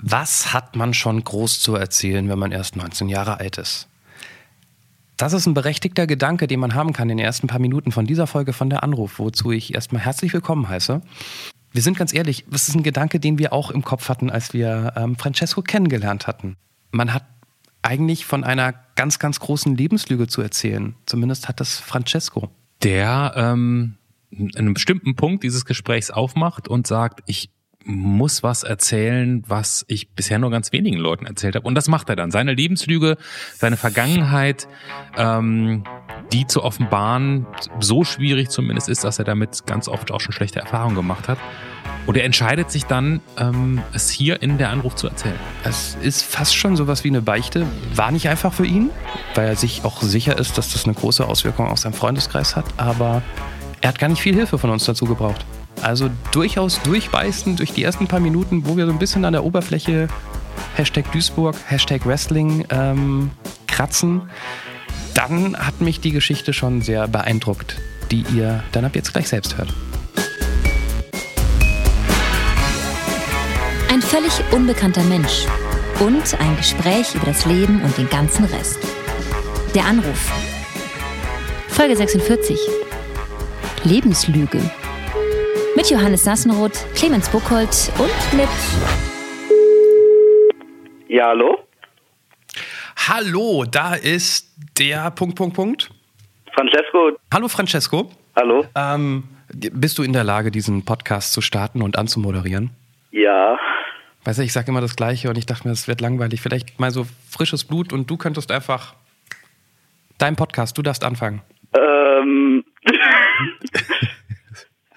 Was hat man schon groß zu erzählen, wenn man erst 19 Jahre alt ist? Das ist ein berechtigter Gedanke, den man haben kann in den ersten paar Minuten von dieser Folge von der Anruf, wozu ich erstmal herzlich willkommen heiße. Wir sind ganz ehrlich, das ist ein Gedanke, den wir auch im Kopf hatten, als wir ähm, Francesco kennengelernt hatten. Man hat eigentlich von einer ganz, ganz großen Lebenslüge zu erzählen. Zumindest hat das Francesco. Der ähm, einem bestimmten Punkt dieses Gesprächs aufmacht und sagt, ich muss was erzählen, was ich bisher nur ganz wenigen Leuten erzählt habe. Und das macht er dann. Seine Lebenslüge, seine Vergangenheit, ähm, die zu offenbaren, so schwierig zumindest ist, dass er damit ganz oft auch schon schlechte Erfahrungen gemacht hat. Und er entscheidet sich dann, ähm, es hier in der Anruf zu erzählen. Es ist fast schon sowas wie eine Beichte. War nicht einfach für ihn, weil er sich auch sicher ist, dass das eine große Auswirkung auf seinen Freundeskreis hat. Aber er hat gar nicht viel Hilfe von uns dazu gebraucht. Also durchaus durchbeißen durch die ersten paar Minuten, wo wir so ein bisschen an der Oberfläche Hashtag Duisburg, Hashtag Wrestling ähm, kratzen. Dann hat mich die Geschichte schon sehr beeindruckt, die ihr dann ab jetzt gleich selbst hört. Ein völlig unbekannter Mensch und ein Gespräch über das Leben und den ganzen Rest. Der Anruf. Folge 46. Lebenslüge. Mit Johannes Sassenroth, Clemens Buchholz und mit. Ja, hallo? Hallo, da ist der Punkt, Punkt, Punkt. Francesco, Hallo Francesco. hallo? Ähm, bist du in der Lage, diesen Podcast zu starten und anzumoderieren? Ja, Weißt du, ich sage immer das Gleiche und ich dachte mir, das wird langweilig. Vielleicht mal so frisches Blut und du könntest einfach dein Podcast, du darfst anfangen. ähm.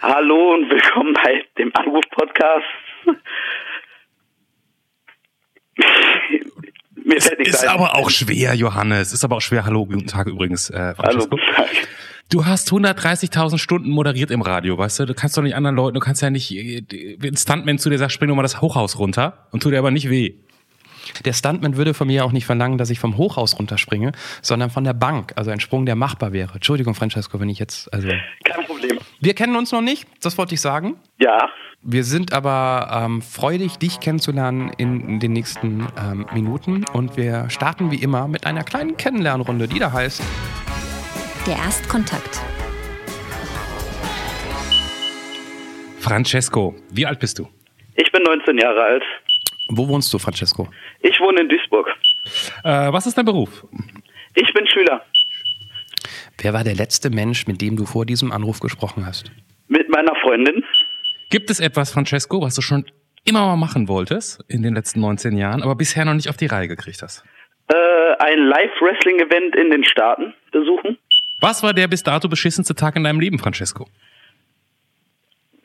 Hallo und willkommen bei dem Anruf-Podcast. Mir fällt Ist ein. aber auch schwer, Johannes. Ist aber auch schwer. Hallo, guten Tag übrigens, äh, Hallo, Francesco. guten Tag. Du hast 130.000 Stunden moderiert im Radio, weißt du? Du kannst doch nicht anderen Leuten, du kannst ja nicht äh, ein Stuntman zu dir sagt, spring doch mal das Hochhaus runter und tut dir aber nicht weh. Der Stuntman würde von mir auch nicht verlangen, dass ich vom Hochhaus runterspringe, sondern von der Bank. Also ein Sprung, der machbar wäre. Entschuldigung, Francesco, wenn ich jetzt. Also. Kein Problem. Wir kennen uns noch nicht, das wollte ich sagen. Ja, Wir sind aber ähm, freudig, dich kennenzulernen in den nächsten ähm, Minuten. Und wir starten wie immer mit einer kleinen Kennenlernrunde, die da heißt. Der Erstkontakt. Francesco, wie alt bist du? ich bin 19 Jahre alt. Wo wohnst du, Francesco? Ich wohne in Duisburg. Äh, was ist dein Beruf? Ich bin Schüler. Wer war der letzte Mensch, mit dem du vor diesem Anruf gesprochen hast? Mit meiner Freundin. Gibt es etwas, Francesco, was du schon immer mal machen wolltest in den letzten 19 Jahren, aber bisher noch nicht auf die Reihe gekriegt hast? Äh, ein Live-Wrestling-Event in den Staaten besuchen. Was war der bis dato beschissenste Tag in deinem Leben, Francesco?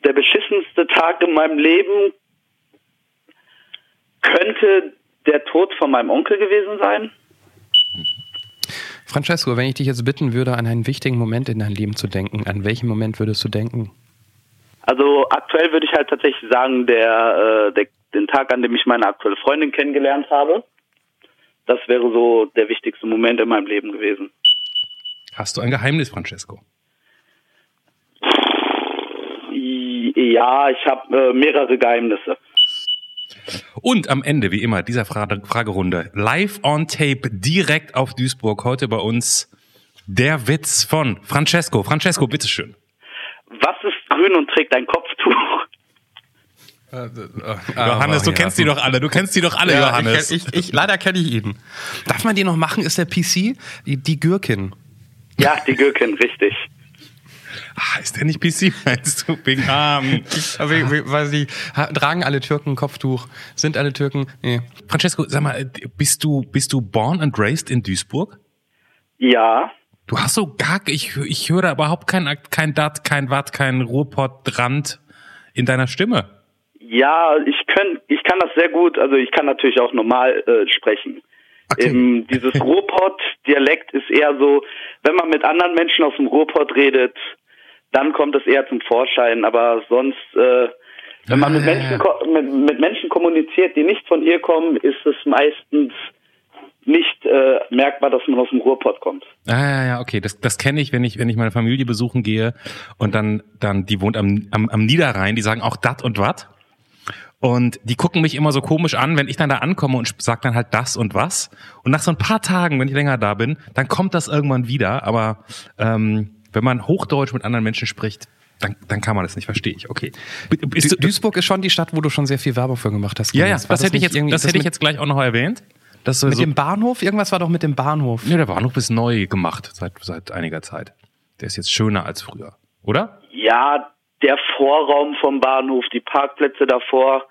der beschissenste Tag in meinem Leben könnte der Tod von meinem Onkel gewesen sein. Francesco, wenn ich dich jetzt bitten würde, an einen wichtigen Moment in dein Leben zu denken, an welchen Moment würdest du denken? Also aktuell würde ich halt tatsächlich sagen, der, äh, der den Tag, an dem ich meine aktuelle Freundin kennengelernt habe. Das wäre so der wichtigste Moment in meinem Leben gewesen. Hast du ein Geheimnis, Francesco? Ja, ich habe äh, mehrere Geheimnisse. Und am Ende, wie immer, dieser Frage Fragerunde, live on tape, direkt auf Duisburg, heute bei uns der Witz von Francesco. Francesco, bitteschön. Was ist grün und trägt ein Kopftuch? Johannes, du kennst die doch alle, du kennst die doch alle, Ja, Johannes. Ich, ich, ich, leider kenne ich ihn. Darf man den noch machen? Ist der PC? Die, die Gürkin. Ja, die Gürkin, richtig. Ah, ist der nicht PC, meinst du, wegen Arm? Aber wie- wie- weil sie ha- tragen alle Türken ein Kopftuch. Sind alle Türken? Nee. Francesco, sag mal, bist du, bist du born and raised in Duisburg? Ja, Du hast so gar, ich, ich höre da überhaupt kein, kein Dat, kein Watt, kein Ruhrpott-Rand in deiner Stimme. Ja, ich kann, ich kann das sehr gut. Also ich kann natürlich auch normal äh, sprechen. Okay. Ähm, dieses Ruhrpott-Dialekt ist eher so, wenn man mit anderen Menschen aus dem Ruhrpott redet, dann kommt es eher zum Vorschein. Aber sonst, äh, wenn man mit, Menschen, mit, mit Menschen kommuniziert, die nicht von hier kommen, ist es meistens nicht äh, merkbar, dass man aus dem Ruhrpott kommt. Ah, ja, ja, okay. Das, das kenne ich, wenn ich, wenn ich meine Familie besuchen gehe und dann, dann, die wohnt am, am, am Niederrhein, die sagen auch dat und wat. Und die gucken mich immer so komisch an, wenn ich dann da ankomme und sag dann halt das und was. Und nach so ein paar Tagen, wenn ich länger da bin, dann kommt das irgendwann wieder. Aber ähm, wenn man Hochdeutsch mit anderen Menschen spricht, dann, dann kann man das nicht, verstehe ich. Okay. Ist, du, Duisburg ist schon die Stadt, wo du schon sehr viel Werbung für gemacht hast. Ja, ja, das, das hätte ich jetzt, das, das hätte ich jetzt gleich auch noch erwähnt. Das mit so dem Bahnhof? Irgendwas war doch mit dem Bahnhof. Ja, der Bahnhof ist neu gemacht seit, seit einiger Zeit. Der ist jetzt schöner als früher, oder? Ja, der Vorraum vom Bahnhof, die Parkplätze davor.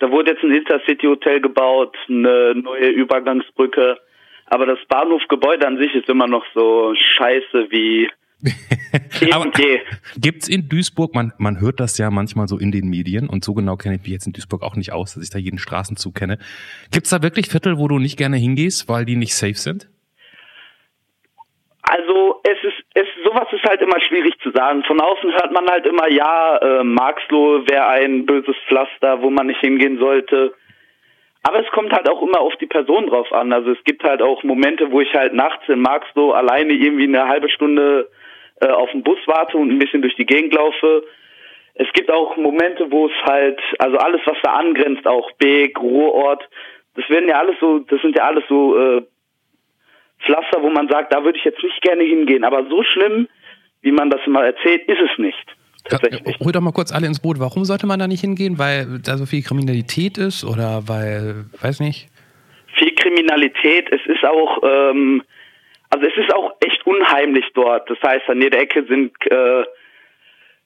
Da wurde jetzt ein Intercity-Hotel gebaut, eine neue Übergangsbrücke. Aber das Bahnhofgebäude an sich ist immer noch so scheiße wie Aber gibt's in Duisburg, man, man hört das ja manchmal so in den Medien und so genau kenne ich mich jetzt in Duisburg auch nicht aus, dass ich da jeden Straßenzug kenne. Gibt's da wirklich Viertel, wo du nicht gerne hingehst, weil die nicht safe sind? Also es ist, es sowas ist halt immer schwierig zu sagen. Von außen hört man halt immer, ja, äh, Marxloh wäre ein böses Pflaster, wo man nicht hingehen sollte. Aber es kommt halt auch immer auf die Person drauf an. Also es gibt halt auch Momente, wo ich halt nachts in Marxloh alleine irgendwie eine halbe Stunde äh, auf den Bus warte und ein bisschen durch die Gegend laufe. Es gibt auch Momente, wo es halt, also alles, was da angrenzt, auch Beek, Ruhrort, das werden ja alles so, das sind ja alles so äh, Pflaster, wo man sagt, da würde ich jetzt nicht gerne hingehen. Aber so schlimm, wie man das mal erzählt, ist es nicht. Tatsächlich. Hol doch mal kurz alle ins Boot. Warum sollte man da nicht hingehen? Weil da so viel Kriminalität ist oder weil, weiß nicht? Viel Kriminalität. Es ist auch, ähm, also es ist auch echt unheimlich dort. Das heißt, an jeder Ecke sind äh,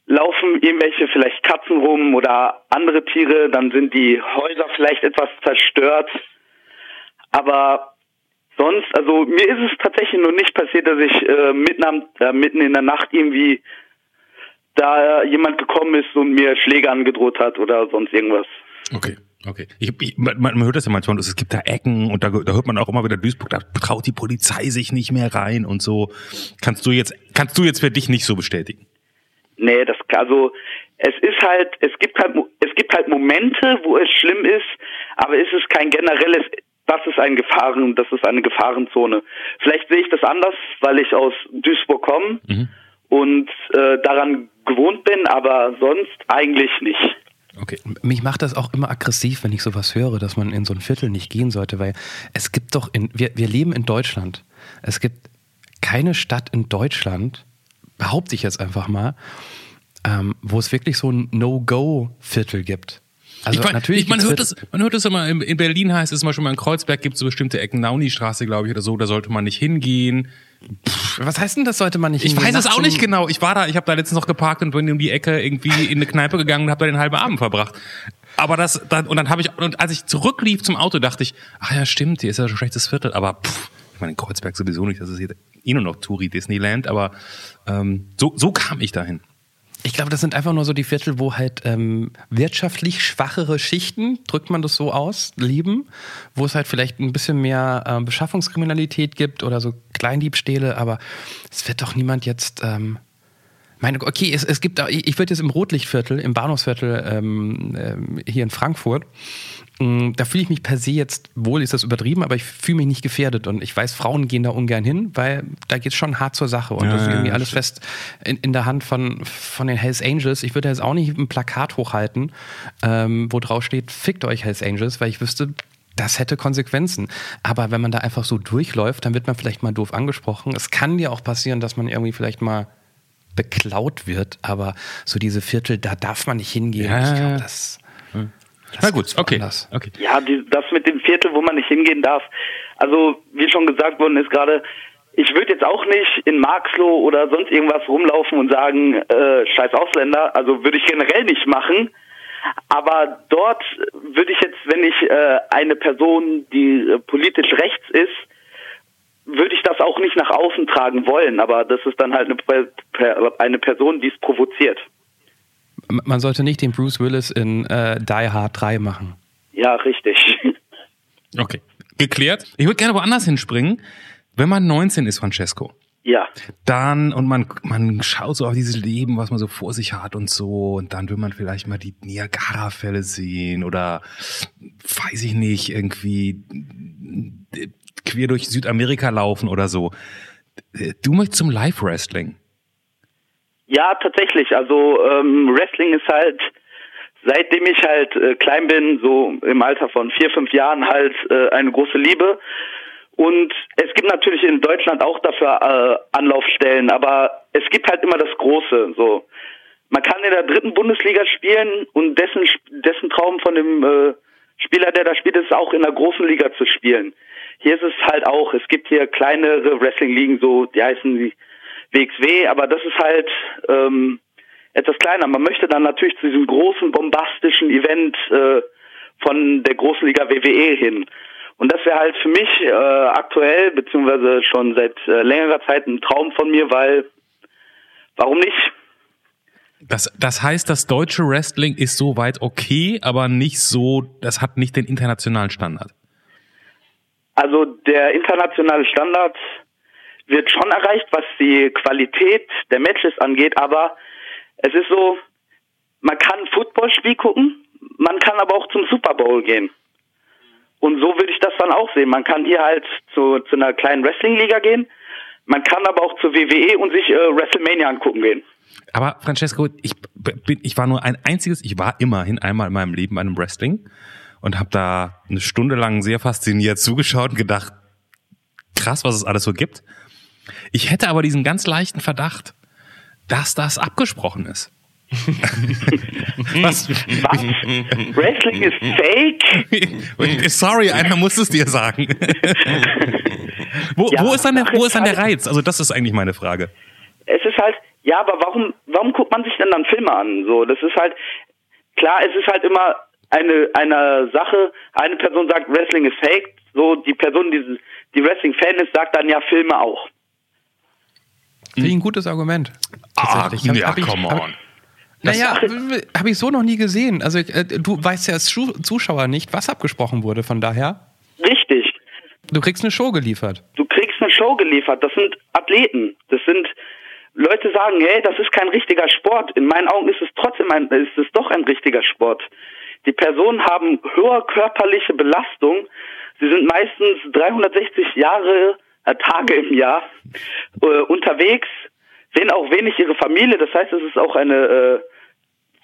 laufen irgendwelche vielleicht Katzen rum oder andere Tiere, dann sind die Häuser vielleicht etwas zerstört. Aber sonst, also mir ist es tatsächlich noch nicht passiert, dass ich äh, mitten, am, äh, mitten in der Nacht irgendwie da jemand gekommen ist und mir Schläge angedroht hat oder sonst irgendwas. Okay. Okay. Ich, ich, man, man hört das ja manchmal, es gibt da Ecken und da, da hört man auch immer wieder Duisburg, da traut die Polizei sich nicht mehr rein und so. Kannst du jetzt, kannst du jetzt für dich nicht so bestätigen? Nee, das, also, es ist halt, es gibt halt, es gibt halt Momente, wo es schlimm ist, aber es ist kein generelles, das ist ein Gefahren, das ist eine Gefahrenzone. Vielleicht sehe ich das anders, weil ich aus Duisburg komme mhm. und äh, daran gewohnt bin, aber sonst eigentlich nicht. Okay. Mich macht das auch immer aggressiv, wenn ich sowas höre, dass man in so ein Viertel nicht gehen sollte, weil es gibt doch in, wir, wir leben in Deutschland. Es gibt keine Stadt in Deutschland, behaupte ich jetzt einfach mal, ähm, wo es wirklich so ein No-Go-Viertel gibt. Also ich mein, natürlich, ich, man hört das, man hört das immer. In Berlin heißt es zum Beispiel mal in Kreuzberg gibt es so bestimmte Ecken, Nauni-Straße, glaube ich, oder so. Da sollte man nicht hingehen. Pff, was heißt denn das sollte man nicht Ich weiß es auch nicht genau. Ich war da, ich habe da letztens noch geparkt und bin um die Ecke irgendwie in eine Kneipe gegangen und habe da den halben Abend verbracht. Aber das, dann, und dann habe ich, und als ich zurücklief zum Auto, dachte ich, ach ja, stimmt, hier ist ja schon schlechtes Viertel. Aber pff, ich meine, in Kreuzberg sowieso nicht, das ist hier eh nur noch Touri Disneyland, aber ähm, so, so kam ich dahin. Ich glaube, das sind einfach nur so die Viertel, wo halt ähm, wirtschaftlich schwachere Schichten, drückt man das so aus, leben, wo es halt vielleicht ein bisschen mehr ähm, Beschaffungskriminalität gibt oder so Kleindiebstähle, aber es wird doch niemand jetzt. Ähm, meine, okay, es, es gibt, ich würde jetzt im Rotlichtviertel, im Bahnhofsviertel ähm, ähm, hier in Frankfurt, da fühle ich mich per se jetzt wohl, ist das übertrieben, aber ich fühle mich nicht gefährdet und ich weiß, Frauen gehen da ungern hin, weil da geht es schon hart zur Sache und ja, das ist irgendwie ja, alles fest in, in, der Hand von, von den Hells Angels. Ich würde jetzt auch nicht ein Plakat hochhalten, ähm, wo drauf steht, fickt euch Hells Angels, weil ich wüsste, das hätte Konsequenzen. Aber wenn man da einfach so durchläuft, dann wird man vielleicht mal doof angesprochen. Es kann ja auch passieren, dass man irgendwie vielleicht mal beklaut wird, aber so diese Viertel, da darf man nicht hingehen. Ja, ich glaube, das das Na gut, okay. okay. Ja, die, das mit dem Viertel, wo man nicht hingehen darf. Also, wie schon gesagt worden ist gerade, ich würde jetzt auch nicht in Marxloh oder sonst irgendwas rumlaufen und sagen, äh, scheiß Ausländer. Also würde ich generell nicht machen. Aber dort würde ich jetzt, wenn ich äh, eine Person, die äh, politisch rechts ist, würde ich das auch nicht nach außen tragen wollen. Aber das ist dann halt eine, eine Person, die es provoziert man sollte nicht den Bruce Willis in äh, Die Hard 3 machen. Ja, richtig. Okay, geklärt. Ich würde gerne woanders hinspringen. Wenn man 19 ist, Francesco. Ja. Dann, und man, man schaut so auf dieses Leben, was man so vor sich hat und so, und dann will man vielleicht mal die Niagara-Fälle sehen oder, weiß ich nicht, irgendwie quer durch Südamerika laufen oder so. Du möchtest zum Live-Wrestling. Ja, tatsächlich. Also ähm, Wrestling ist halt seitdem ich halt äh, klein bin, so im Alter von vier, fünf Jahren halt äh, eine große Liebe. Und es gibt natürlich in Deutschland auch dafür äh, Anlaufstellen, aber es gibt halt immer das Große. So, man kann in der dritten Bundesliga spielen und dessen dessen Traum von dem äh, Spieler, der da spielt, ist auch in der großen Liga zu spielen. Hier ist es halt auch. Es gibt hier kleinere Wrestling-Ligen, so die heißen die WXW, aber das ist halt ähm, etwas kleiner. Man möchte dann natürlich zu diesem großen bombastischen Event äh, von der großen Liga WWE hin. Und das wäre halt für mich äh, aktuell, beziehungsweise schon seit äh, längerer Zeit ein Traum von mir, weil warum nicht? Das, das heißt, das deutsche Wrestling ist soweit okay, aber nicht so, das hat nicht den internationalen Standard. Also der internationale Standard wird schon erreicht, was die Qualität der Matches angeht, aber es ist so, man kann ein Footballspiel gucken, man kann aber auch zum Super Bowl gehen. Und so würde ich das dann auch sehen. Man kann hier halt zu, zu einer kleinen Wrestling-Liga gehen, man kann aber auch zur WWE und sich äh, WrestleMania angucken gehen. Aber Francesco, ich bin, ich war nur ein einziges, ich war immerhin einmal in meinem Leben bei einem Wrestling und habe da eine Stunde lang sehr fasziniert zugeschaut und gedacht, krass, was es alles so gibt. Ich hätte aber diesen ganz leichten Verdacht, dass das abgesprochen ist. Was? Was? Wrestling ist fake? Sorry, einer muss es dir sagen. wo, ja, wo, ist dann der, wo ist dann der Reiz? Also das ist eigentlich meine Frage. Es ist halt, ja, aber warum, warum guckt man sich denn dann Filme an? So, das ist halt, klar, es ist halt immer eine, eine Sache, eine Person sagt, Wrestling ist fake, so die Person, die, die Wrestling-Fan ist, sagt dann ja Filme auch. Finde ich ein gutes Argument. Ah, ja, come on. naja, habe ich so noch nie gesehen. Also äh, du weißt ja als Zuschauer nicht, was abgesprochen wurde, von daher. Richtig. Du kriegst eine Show geliefert. Du kriegst eine Show geliefert. Das sind Athleten. Das sind Leute sagen, hey, das ist kein richtiger Sport. In meinen Augen ist es trotzdem ein, ist es doch ein richtiger Sport. Die Personen haben höhere körperliche Belastung. Sie sind meistens 360 Jahre, Tage im Jahr äh, unterwegs, sehen auch wenig ihre Familie. Das heißt, es ist auch eine äh,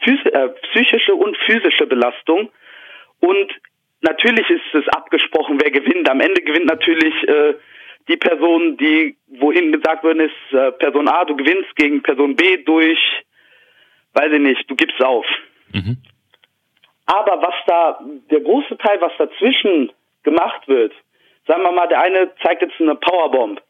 äh, psychische und physische Belastung. Und natürlich ist es abgesprochen, wer gewinnt. Am Ende gewinnt natürlich äh, die Person, die wohin gesagt worden ist, äh, Person A, du gewinnst gegen Person B durch, weiß ich nicht, du gibst auf. Mhm. Aber was da, der große Teil, was dazwischen gemacht wird, sagen wir mal, der eine zeigt jetzt eine Powerbomb.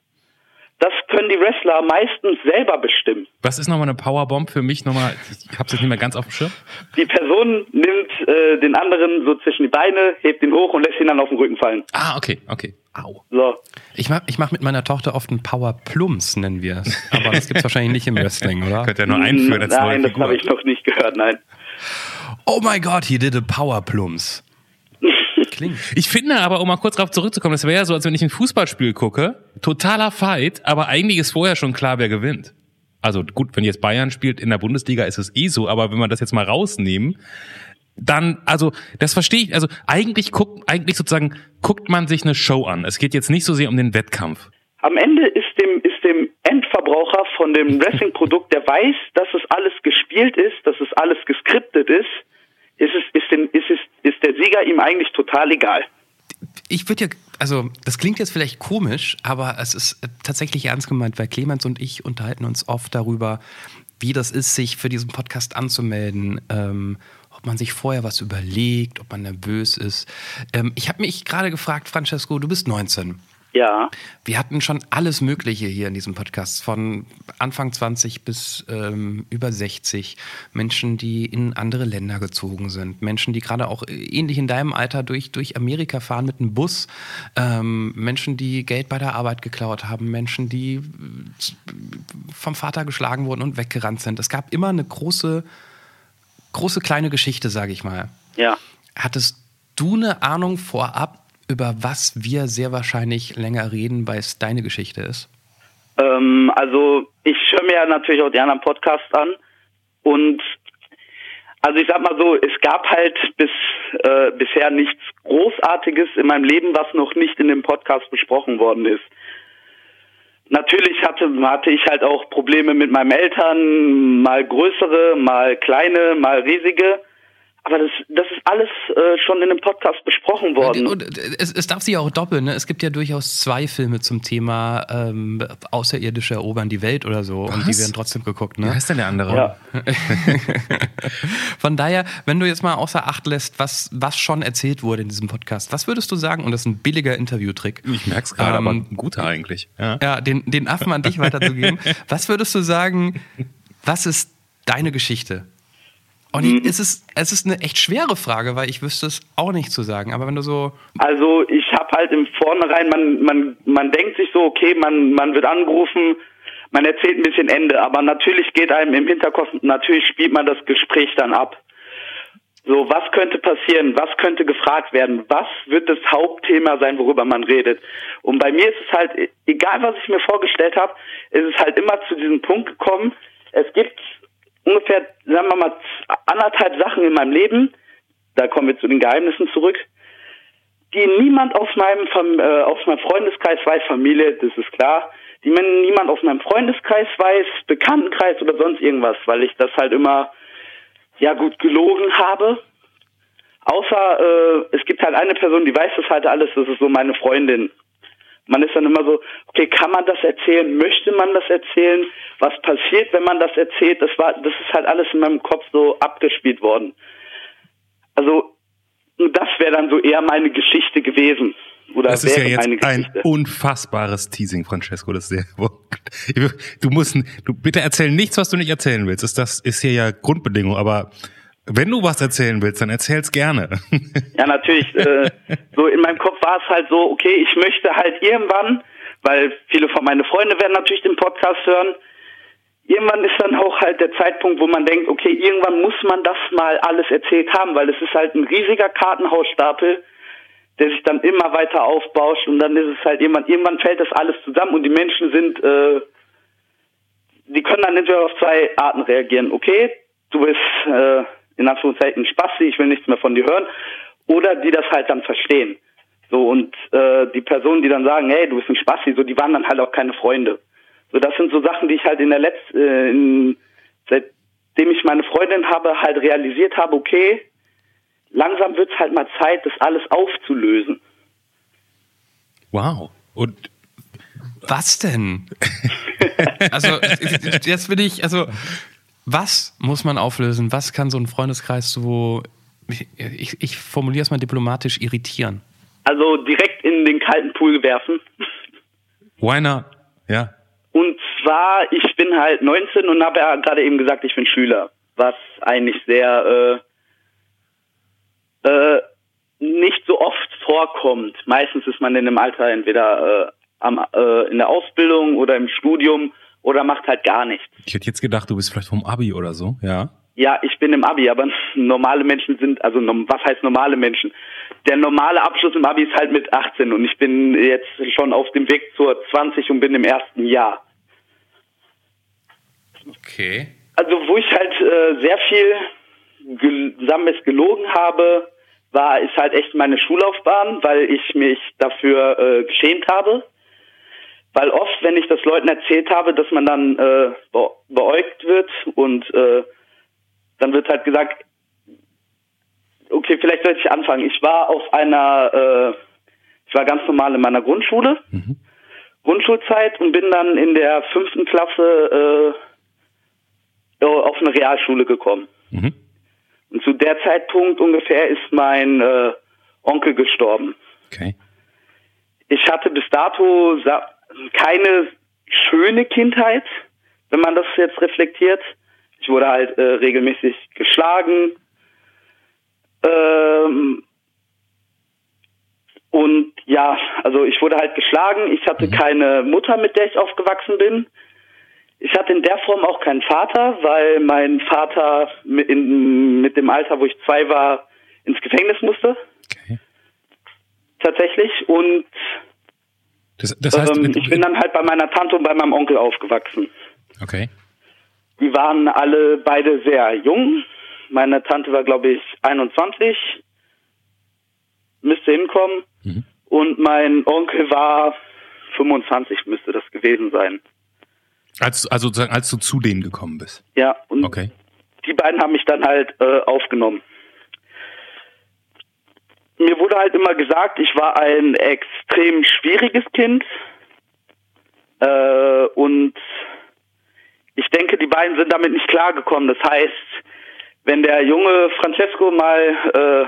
Das können die Wrestler meistens selber bestimmen. Was ist nochmal eine Powerbomb für mich nochmal? Ich hab's jetzt nicht mehr ganz auf dem Schirm. Die Person nimmt äh, den anderen so zwischen die Beine, hebt ihn hoch und lässt ihn dann auf den Rücken fallen. Ah, okay, okay. Au. So. Ich mach, ich mach mit meiner Tochter oft einen Power Plums, nennen wir es. Aber das gibt's wahrscheinlich nicht im Wrestling, oder? Könnt ihr nur einführen als Nein, das habe ich noch nicht gehört, nein. Oh my God, he did a Power Plums. Klingt. Ich finde aber, um mal kurz darauf zurückzukommen, das wäre ja so, als wenn ich ein Fußballspiel gucke, totaler Fight, aber eigentlich ist vorher schon klar, wer gewinnt. Also gut, wenn jetzt Bayern spielt in der Bundesliga, ist es eh so, aber wenn wir das jetzt mal rausnehmen, dann, also das verstehe ich, also eigentlich guckt, eigentlich sozusagen guckt man sich eine Show an. Es geht jetzt nicht so sehr um den Wettkampf. Am Ende ist dem, ist dem Endverbraucher von dem Wrestling-Produkt, der weiß, dass es alles gespielt ist, dass es alles geskriptet ist, ist es, ist, den, ist es, ist der Sieger ihm eigentlich total egal. Ich würde ja, also das klingt jetzt vielleicht komisch, aber es ist tatsächlich ernst gemeint, weil Clemens und ich unterhalten uns oft darüber, wie das ist, sich für diesen Podcast anzumelden. Ähm, ob man sich vorher was überlegt, ob man nervös ist. Ähm, ich habe mich gerade gefragt, Francesco, du bist 19. Ja. Wir hatten schon alles Mögliche hier in diesem Podcast, von Anfang 20 bis ähm, über 60. Menschen, die in andere Länder gezogen sind. Menschen, die gerade auch ähnlich in deinem Alter durch, durch Amerika fahren mit einem Bus. Ähm, Menschen, die Geld bei der Arbeit geklaut haben. Menschen, die äh, vom Vater geschlagen wurden und weggerannt sind. Es gab immer eine große, große kleine Geschichte, sage ich mal. Ja. Hattest du eine Ahnung vorab, über was wir sehr wahrscheinlich länger reden, weil es deine Geschichte ist? Ähm, also ich höre mir ja natürlich auch die anderen Podcasts an und also ich sag mal so, es gab halt bis äh, bisher nichts Großartiges in meinem Leben, was noch nicht in dem Podcast besprochen worden ist. Natürlich hatte, hatte ich halt auch Probleme mit meinen Eltern, mal größere, mal kleine, mal riesige. Aber das, das ist alles äh, schon in einem Podcast besprochen worden. Und äh, es, es darf sich auch doppeln. Ne? Es gibt ja durchaus zwei Filme zum Thema ähm, Außerirdische erobern die Welt oder so. Und die Was? werden trotzdem geguckt. Wie Ne? heißt denn der andere? Ja. Von daher, wenn du jetzt mal außer Acht lässt, was, was schon erzählt wurde in diesem Podcast, was würdest du sagen? Und das ist ein billiger Interviewtrick. Ich merk's gerade, Ähm, aber ein guter eigentlich. Ja. Ja, den, den Affen an dich weiterzugeben. Was würdest du sagen, was ist deine Geschichte? Und ich, es, ist, es ist eine echt schwere Frage, weil ich wüsste es auch nicht zu sagen. Aber wenn du so, Also ich habe halt im Vornherein, man, man, man denkt sich so, okay, man, man wird angerufen, man erzählt ein bisschen Ende, aber natürlich geht einem im Hinterkopf, natürlich spielt man das Gespräch dann ab. So, was könnte passieren? Was könnte gefragt werden? Was wird das Hauptthema sein, worüber man redet? Und bei mir ist es halt, egal was ich mir vorgestellt habe, ist es halt immer zu diesem Punkt gekommen, es gibt ungefähr, sagen wir mal, anderthalb Sachen in meinem Leben, da kommen wir zu den Geheimnissen zurück, die niemand aus meinem, äh, aus meinem Freundeskreis weiß, Familie, das ist klar, die man niemand aus meinem Freundeskreis weiß, Bekanntenkreis oder sonst irgendwas, weil ich das halt immer, ja gut, gelogen habe. Außer, äh, es gibt halt eine Person, die weiß das halt alles, das ist so meine Freundin. Man ist dann immer so, okay, kann man das erzählen? Möchte man das erzählen? Was passiert, wenn man das erzählt? Das war, das ist halt alles in meinem Kopf so abgespielt worden. Also, das wäre dann so eher meine Geschichte gewesen. Oder Das ist ja wäre jetzt ein unfassbares Teasing, Francesco. Das ist sehr, du musst, du bitte erzähl nichts, was du nicht erzählen willst. Das, das ist hier ja Grundbedingung. Aber wenn du was erzählen willst, dann erzähl's gerne. Ja, natürlich. Äh, so in meinem Kopf war es halt so, okay, ich möchte halt irgendwann, weil viele von meinen Freunden werden natürlich den Podcast hören, irgendwann ist dann auch halt der Zeitpunkt, wo man denkt, okay, irgendwann muss man das mal alles erzählt haben, weil es ist halt ein riesiger Kartenhausstapel, der sich dann immer weiter aufbauscht und dann ist es halt irgendwann, irgendwann fällt das alles zusammen und die Menschen sind, äh, die können dann entweder auf zwei Arten reagieren. Okay, du bist äh, in Anführungszeichen Spasti, ich will nichts mehr von dir hören, oder die das halt dann verstehen. So und äh, die Personen, die dann sagen, hey, du bist ein Spasti, so die waren dann halt auch keine Freunde. So das sind so Sachen, die ich halt in der letzten, äh, in, seitdem ich meine Freundin habe, halt realisiert habe, okay, langsam wird's halt mal Zeit, das alles aufzulösen. Wow. Und was denn? also, jetzt bin ich, also, was muss man auflösen? Was kann so ein Freundeskreis so, ich, ich formuliere es mal diplomatisch, irritieren? Also direkt in den kalten Pool werfen. why not? Ja. Und zwar, ich bin halt 19 und habe ja gerade eben gesagt, ich bin Schüler, was eigentlich sehr äh, äh, nicht so oft vorkommt. Meistens ist man in dem Alter entweder äh, am, äh, in der Ausbildung oder im Studium oder macht halt gar nichts. Ich hätte jetzt gedacht, du bist vielleicht vom Abi oder so. Ja. Ja, ich bin im Abi, aber normale Menschen sind, also was heißt normale Menschen? Der normale Abschluss im Abi ist halt mit 18 und ich bin jetzt schon auf dem Weg zur 20 und bin im ersten Jahr. Okay. Also wo ich halt äh, sehr viel gel sagen wir es, gelogen habe, war ist halt echt meine Schullaufbahn, weil ich mich dafür äh, geschämt habe. Weil oft, wenn ich das Leuten erzählt habe, dass man dann äh, be beäugt wird und äh, dann wird halt gesagt, okay, vielleicht sollte ich anfangen. Ich war auf einer, äh, ich war ganz normal in meiner Grundschule, Grundschulzeit und bin dann in der fünften Klasse äh, auf eine Realschule gekommen. Mhm. Und zu der Zeitpunkt ungefähr ist mein äh, Onkel gestorben. Okay. Ich hatte bis dato keine schöne Kindheit, wenn man das jetzt reflektiert. Ich wurde halt äh, regelmäßig geschlagen. Ähm, und ja, also ich wurde halt geschlagen. Ich hatte keine Mutter, mit der ich aufgewachsen bin. Ich hatte in der Form auch keinen Vater, weil mein Vater mit, in, mit dem Alter, wo ich zwei war, ins Gefängnis musste. Okay. Tatsächlich. Und Das, das heißt, ähm, ich bin dann halt bei meiner Tante und bei meinem Onkel aufgewachsen. okay. Die waren alle beide sehr jung. Meine Tante war, glaube ich, 21, müsste hinkommen. Mhm. Und mein Onkel war 25, müsste das gewesen sein. Als, also sozusagen, als du zu denen gekommen bist. Ja, und Okay. die beiden haben mich dann halt äh, aufgenommen. Mir wurde halt immer gesagt, ich war ein extrem schwieriges Kind. Äh, und ich denke, die beiden sind damit nicht klargekommen. Das heißt, wenn der junge Francesco mal äh,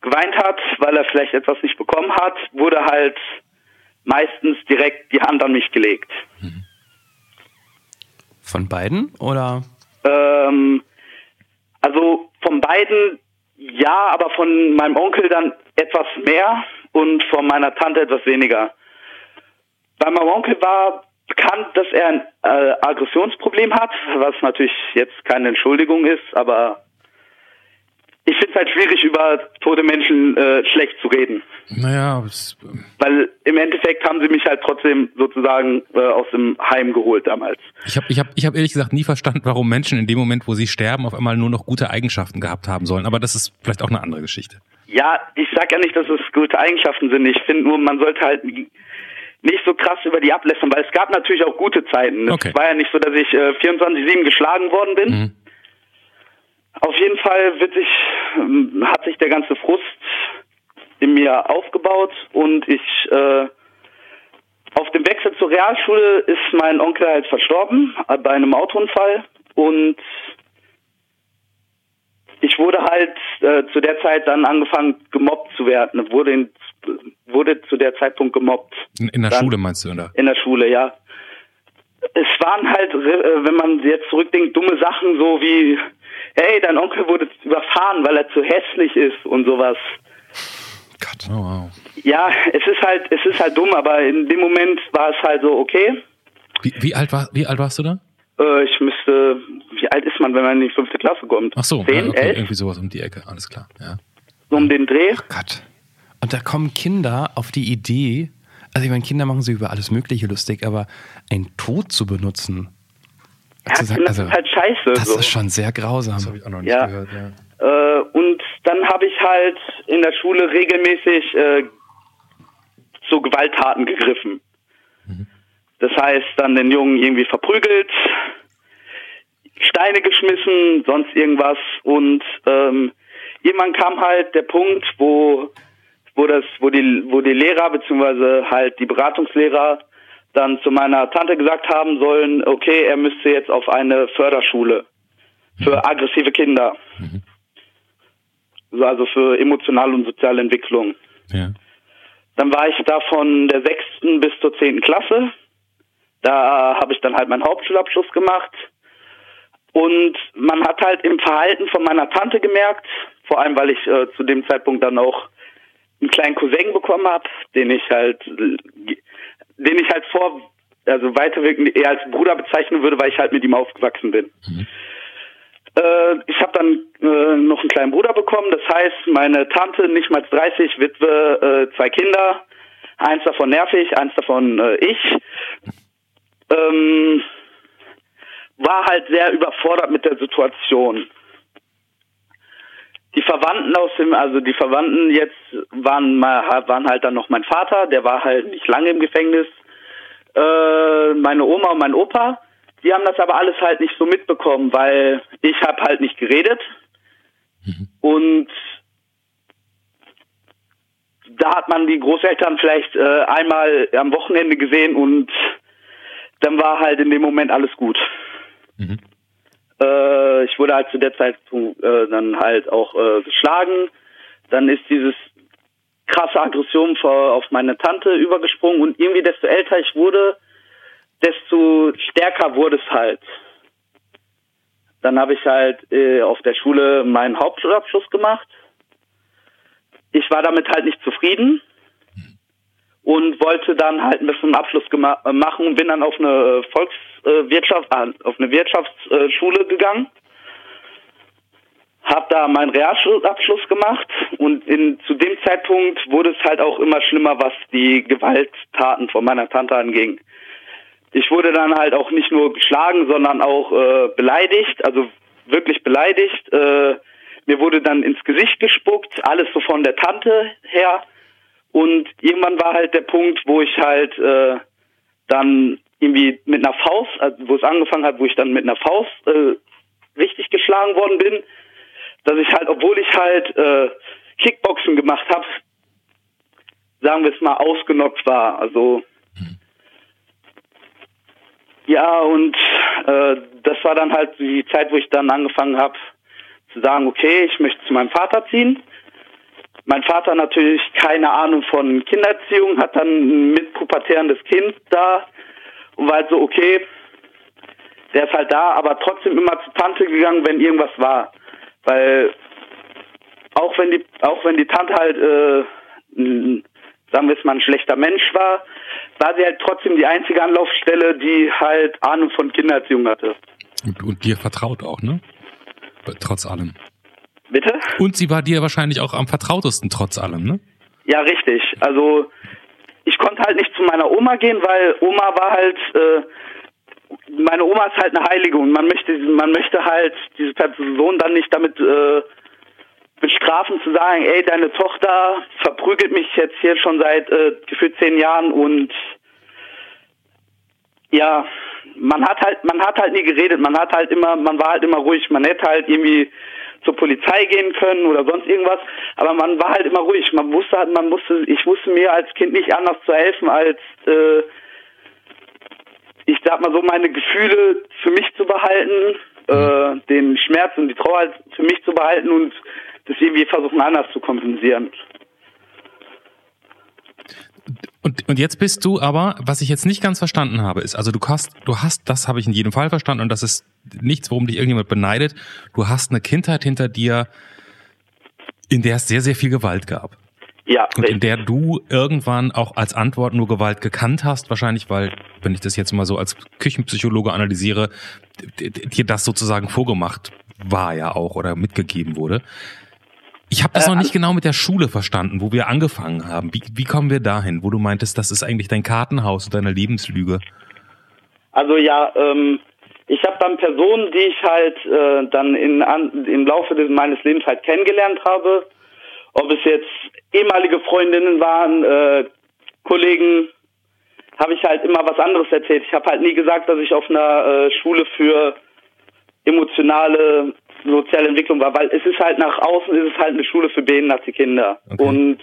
geweint hat, weil er vielleicht etwas nicht bekommen hat, wurde halt meistens direkt die Hand an mich gelegt. Von beiden oder? Ähm, also von beiden ja, aber von meinem Onkel dann etwas mehr und von meiner Tante etwas weniger. Bei meinem Onkel war bekannt, dass er ein äh, Aggressionsproblem hat, was natürlich jetzt keine Entschuldigung ist, aber ich finde es halt schwierig, über tote Menschen äh, schlecht zu reden. Naja, es, Weil im Endeffekt haben sie mich halt trotzdem sozusagen äh, aus dem Heim geholt damals. ich habe ich hab, ich hab ehrlich gesagt nie verstanden, warum Menschen in dem Moment, wo sie sterben, auf einmal nur noch gute Eigenschaften gehabt haben sollen. Aber das ist vielleicht auch eine andere Geschichte. Ja, ich sag ja nicht, dass es gute Eigenschaften sind. Ich finde nur, man sollte halt nicht so krass über die ablässern, weil es gab natürlich auch gute Zeiten. Okay. Es war ja nicht so, dass ich äh, 24-7 geschlagen worden bin. Mhm. Auf jeden Fall wird sich, ähm, hat sich der ganze Frust in mir aufgebaut und ich äh, auf dem Wechsel zur Realschule ist mein Onkel halt verstorben äh, bei einem Autounfall und ich wurde halt äh, zu der Zeit dann angefangen gemobbt zu werden. Wurde in, wurde zu der Zeitpunkt gemobbt In, in der Dann- Schule meinst du, oder? in der Schule, ja. Es waren halt, äh, wenn man jetzt zurückdenkt, dumme Sachen so wie, hey, dein Onkel wurde überfahren, weil er zu hässlich ist und sowas. Gott. Oh, wow. Ja, es ist halt, es ist halt dumm, aber in dem Moment war es halt so, okay, Wie, wie, alt war, wie alt warst du da? äh, ich müsste, wie alt ist man, wenn man in die fünfte Klasse kommt? Ach so, Zehn, ja, okay, elf, irgendwie sowas um die Ecke, alles klar. Ja. so um den Dreh. Gott. Und da kommen Kinder auf die Idee, also ich meine, Kinder machen sich über alles Mögliche lustig, aber ein Tod zu benutzen. Ja, zu sagen, das also, ist halt scheiße. das so. ist schon sehr grausam. ich auch noch Ja. Äh, und dann habe ich halt in der Schule regelmäßig äh, zu Gewalttaten gegriffen. Das heißt, dann den Jungen irgendwie verprügelt, Steine geschmissen, sonst irgendwas. Und ähm, irgendwann kam halt der Punkt, wo wo das, wo die, wo die Lehrer beziehungsweise halt die Beratungslehrer dann zu meiner Tante gesagt haben sollen, okay, er müsste jetzt auf eine Förderschule für aggressive Kinder. Also für emotionale und soziale Entwicklung. Ja. Dann war ich da von der sechsten bis zur zehnten Klasse. Da habe ich dann halt meinen Hauptschulabschluss gemacht. Und man hat halt im Verhalten von meiner Tante gemerkt, vor allem weil ich äh, zu dem Zeitpunkt dann auch einen kleinen Cousin bekommen habe, den ich halt, den ich halt vor, also weiterwirkend eher als Bruder bezeichnen würde, weil ich halt mit ihm aufgewachsen bin. Äh, ich habe dann äh, noch einen kleinen Bruder bekommen, das heißt, meine Tante, nicht mal 30, Witwe, äh, zwei Kinder, eins davon nervig, eins davon äh, ich. Ähm, war halt sehr überfordert mit der Situation. Die Verwandten aus dem, also die Verwandten jetzt waren mal, waren halt dann noch mein Vater, der war halt nicht lange im Gefängnis. Äh, meine Oma und mein Opa, die haben das aber alles halt nicht so mitbekommen, weil ich habe halt nicht geredet. Und da hat man die Großeltern vielleicht äh, einmal am Wochenende gesehen und dann war halt in dem Moment alles gut. Äh, ich wurde halt zu der Zeit äh, dann halt auch äh, geschlagen. Dann ist dieses krasse Aggression vor, auf meine Tante übergesprungen und irgendwie desto älter ich wurde, desto stärker wurde es halt. Dann habe ich halt äh, auf der Schule meinen Hauptschulabschluss gemacht. Ich war damit halt nicht zufrieden und wollte dann halt ein bisschen Abschluss äh, machen und bin dann auf eine Volkswirtschaft, äh, auf eine Wirtschaftsschule gegangen. Hab da meinen Realschulabschluss gemacht und in, zu dem Zeitpunkt wurde es halt auch immer schlimmer, was die Gewalttaten von meiner Tante anging. Ich wurde dann halt auch nicht nur geschlagen, sondern auch äh, beleidigt, also wirklich beleidigt. Äh, mir wurde dann ins Gesicht gespuckt, alles so von der Tante her. Und irgendwann war halt der Punkt, wo ich halt äh, dann irgendwie mit einer Faust, also wo es angefangen hat, wo ich dann mit einer Faust äh, richtig geschlagen worden bin, dass ich halt, obwohl ich halt äh, Kickboxen gemacht habe, sagen wir es mal, ausgenockt war. Also ja, und äh, das war dann halt die Zeit, wo ich dann angefangen habe zu sagen, okay, ich möchte zu meinem Vater ziehen. Mein Vater natürlich keine Ahnung von Kindererziehung, hat dann ein mitpubertärendes Kind da und war halt so, okay, der ist halt da, aber trotzdem immer zu Tante gegangen, wenn irgendwas war. Weil auch wenn die, auch wenn die Tante halt, äh, sagen wir es mal, ein schlechter Mensch war, war sie halt trotzdem die einzige Anlaufstelle, die halt Ahnung von Kindererziehung hatte. Und, und dir vertraut auch, ne? Trotz allem. Bitte? Und sie war dir wahrscheinlich auch am vertrautesten trotz allem, ne? Ja, richtig. Also ich konnte halt nicht zu meiner Oma gehen, weil Oma war halt, äh, meine Oma ist halt eine Heilige und man möchte, man möchte halt diese Person dann nicht damit äh, bestrafen zu sagen, ey, deine Tochter verprügelt mich jetzt hier schon seit äh, gefühlt zehn Jahren und ja, man hat halt, man hat halt nie geredet, man hat halt immer, man war halt immer ruhig, man hätte halt irgendwie zur Polizei gehen können oder sonst irgendwas, aber man war halt immer ruhig. Man wusste halt, man musste, ich wusste mir als Kind nicht anders zu helfen, als äh, ich sag mal so meine Gefühle für mich zu behalten, äh, den Schmerz und die Trauer halt für mich zu behalten und das irgendwie versuchen anders zu kompensieren. Und, und jetzt bist du aber, was ich jetzt nicht ganz verstanden habe, ist, also du hast, du hast, das habe ich in jedem Fall verstanden und das ist nichts, worum dich irgendjemand beneidet. Du hast eine Kindheit hinter dir, in der es sehr, sehr viel Gewalt gab. Ja, Und in der du irgendwann auch als Antwort nur Gewalt gekannt hast, wahrscheinlich, weil, wenn ich das jetzt mal so als Küchenpsychologe analysiere, dir das sozusagen vorgemacht war ja auch oder mitgegeben wurde. Ich habe das Äh, noch nicht genau mit der Schule verstanden, wo wir angefangen haben. Wie, wie kommen wir dahin, wo du meintest, das ist eigentlich dein Kartenhaus und deine Lebenslüge? Also ja, ähm, ich habe dann Personen, die ich halt äh, dann in, an, im Laufe des, meines Lebens halt kennengelernt habe. Ob es jetzt ehemalige Freundinnen waren, äh, Kollegen, habe ich halt immer was anderes erzählt. Ich habe halt nie gesagt, dass ich auf einer äh, Schule für emotionale soziale Entwicklung war, weil es ist halt nach außen ist es halt eine Schule für behinderte Kinder. Okay. Und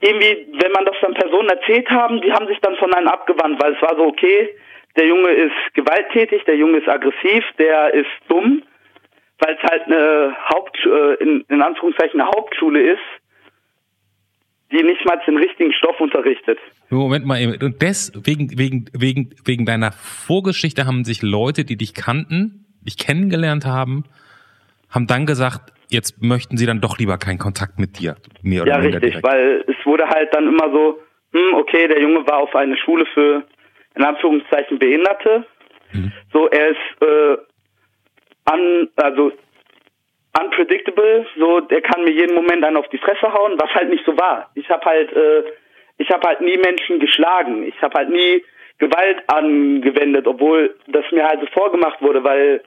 irgendwie, wenn man das dann Personen erzählt haben, die haben sich dann von einem abgewandt, weil es war so, okay, der Junge ist gewalttätig, der Junge ist aggressiv, der ist dumm, weil es halt eine Haupt, äh, in, in Anführungszeichen eine Hauptschule ist, die nicht mal den richtigen Stoff unterrichtet. Moment mal, eben. und deswegen, wegen, wegen, wegen deiner Vorgeschichte haben sich Leute, die dich kannten, dich kennengelernt haben, haben dann gesagt, jetzt möchten sie dann doch lieber keinen Kontakt mit dir, mehr oder Ja, richtig, direkt. weil es wurde halt dann immer so, hm, okay, der Junge war auf eine Schule für, in Anführungszeichen, Behinderte. Mhm. So, er ist, äh, un, also, unpredictable, so, der kann mir jeden Moment einen auf die Fresse hauen, was halt nicht so war. Ich habe halt, äh, ich habe halt nie Menschen geschlagen. Ich habe halt nie Gewalt angewendet, obwohl das mir halt so vorgemacht wurde, weil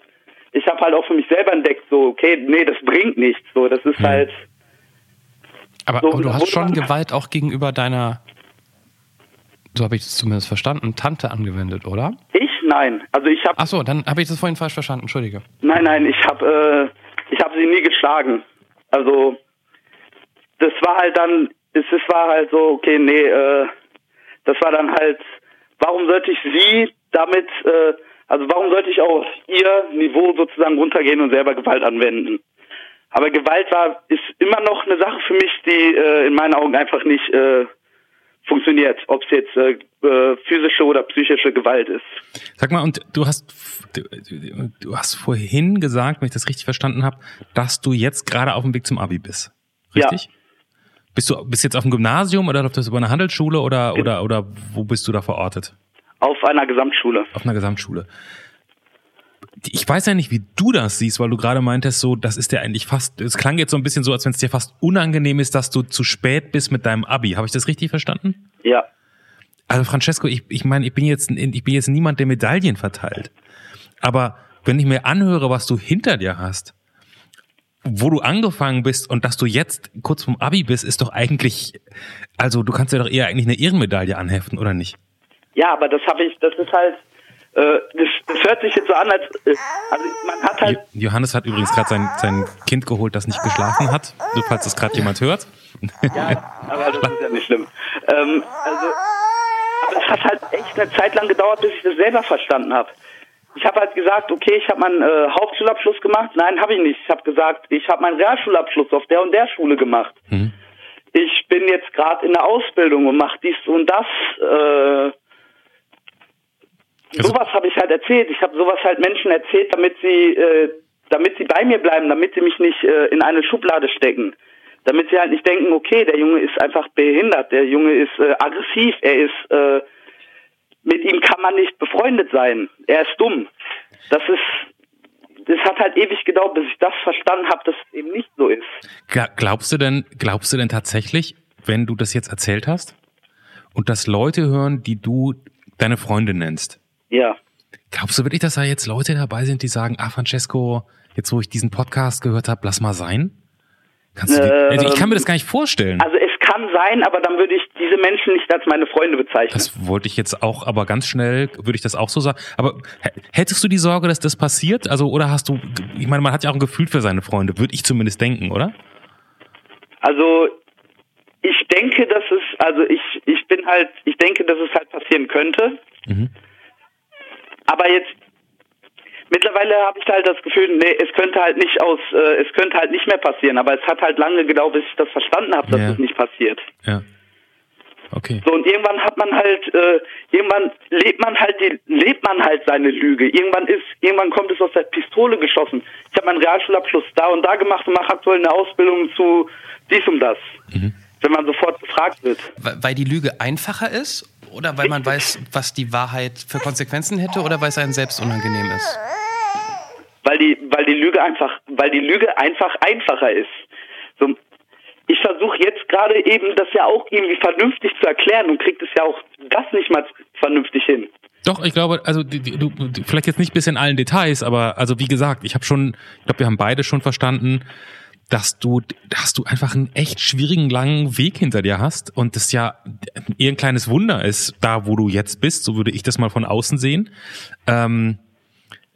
ich habe halt auch für mich selber entdeckt, so, okay, nee, das bringt nichts, so, das ist Mhm. halt, Aber, So, aber du hast schon. Gewalt auch gegenüber deiner, so habe ich es zumindest verstanden, Tante angewendet, oder? Ich? Nein. Also ich habe, Ach so, dann habe ich das vorhin falsch verstanden, entschuldige. nein, nein, ich habe, äh, ich habe sie nie geschlagen. Also das war halt dann, es, es war halt so, okay, nee, äh, das war dann halt, warum sollte ich sie damit, äh, also warum sollte ich auf ihr Niveau sozusagen runtergehen und selber Gewalt anwenden? Aber Gewalt war, ist immer noch eine Sache für mich, die äh, in meinen Augen einfach nicht äh, funktioniert, ob es jetzt äh, äh, physische oder psychische Gewalt ist. Sag mal, und du hast, du, hast vorhin gesagt, wenn ich das richtig verstanden habe, dass du jetzt gerade auf dem Weg zum Abi bist. Richtig? Bist du bist jetzt auf dem Gymnasium oder läuft das über eine Handelsschule oder, oder, oder wo bist du da verortet? Auf einer Gesamtschule. Auf einer Gesamtschule. Ich weiß ja nicht, wie du das siehst, weil du gerade meintest, so, das ist dir eigentlich fast, es klang jetzt so ein bisschen so, als wenn es dir fast unangenehm ist, dass du zu spät bist mit deinem Abi. Habe ich das richtig verstanden? Ja. Also Francesco, ich, ich meine, ich bin jetzt, ich bin jetzt niemand, der Medaillen verteilt. Aber wenn ich mir anhöre, was du hinter dir hast, wo du angefangen bist und dass du jetzt kurz vom Abi bist, ist doch eigentlich, also du kannst ja doch eher eigentlich eine Ehrenmedaille anheften, oder nicht? Ja, aber das habe ich, das ist halt, das, das hört sich jetzt so an, als äh, also man hat halt. Johannes hat übrigens gerade sein, sein Kind geholt, das nicht geschlafen hat, so falls das gerade jemand hört. Ja, aber das ist ja nicht schlimm. Ähm, also, aber es hat halt echt eine Zeit lang gedauert, bis ich das selber verstanden habe. Ich habe halt gesagt, okay, ich habe meinen äh, Hauptschulabschluss gemacht. Nein, habe ich nicht. Ich habe gesagt, ich habe meinen Realschulabschluss auf der und der Schule gemacht. Mhm. Ich bin jetzt gerade in der Ausbildung und mache dies und das. Äh, Also- sowas habe ich halt erzählt. Ich habe sowas halt Menschen erzählt, damit sie, äh, damit sie bei mir bleiben, damit sie mich nicht äh, in eine Schublade stecken. Damit sie halt nicht denken, okay, der Junge ist einfach behindert, der Junge ist äh, aggressiv, er ist, äh, mit ihm kann man nicht befreundet sein, er ist dumm. Das ist, das hat halt ewig gedauert, bis ich das verstanden habe, dass es eben nicht so ist. Gla- Glaubst du denn, glaubst du denn tatsächlich, wenn du das jetzt erzählt hast und dass Leute hören, die du deine Freunde nennst, Ja. glaubst du wirklich, dass da jetzt Leute dabei sind, die sagen, ah, Francesco, jetzt wo ich diesen Podcast gehört habe, lass mal sein? Kannst du die, also ich kann mir das gar nicht vorstellen. Also es kann sein, aber dann würde ich diese Menschen nicht als meine Freunde bezeichnen. Das wollte ich jetzt auch, aber ganz schnell würde ich das auch so sagen. Aber hättest du die Sorge, dass das passiert? Also, oder hast du, ich meine, man hat ja auch ein Gefühl für seine Freunde, würde ich zumindest denken, oder? Also ich denke, dass es, also ich, ich bin halt, ich denke, dass es halt passieren könnte. Mhm. Aber jetzt mittlerweile habe ich halt das Gefühl, nee, es könnte halt nicht aus, äh, es könnte halt nicht mehr passieren. Aber es hat halt lange gedauert, bis ich das verstanden habe, dass Ja. es nicht passiert. Ja. Okay. So und irgendwann hat man halt, äh, irgendwann lebt man halt, die, lebt man halt seine Lüge. Irgendwann ist, irgendwann kommt es aus der Pistole geschossen. Ich habe meinen Realschulabschluss da und da gemacht und mache aktuell eine Ausbildung zu dies und das. Wenn man sofort gefragt wird. Weil die Lüge einfacher ist? Oder weil man weiß, was die Wahrheit für Konsequenzen hätte? Oder weil es einem selbst unangenehm ist? weil die, weil die Lüge einfach, weil die Lüge einfach einfacher ist. So, ich versuche jetzt gerade eben das ja auch irgendwie vernünftig zu erklären und kriegt es ja auch das nicht mal vernünftig hin. Doch, ich glaube, also die, die, du, vielleicht jetzt nicht bis in allen Details, aber also wie gesagt, ich habe schon, ich glaube, wir haben beide schon verstanden, dass du, dass du einfach einen echt schwierigen langen Weg hinter dir hast und das ja eher ein kleines Wunder ist, da wo du jetzt bist, so würde ich das mal von außen sehen. Ähm,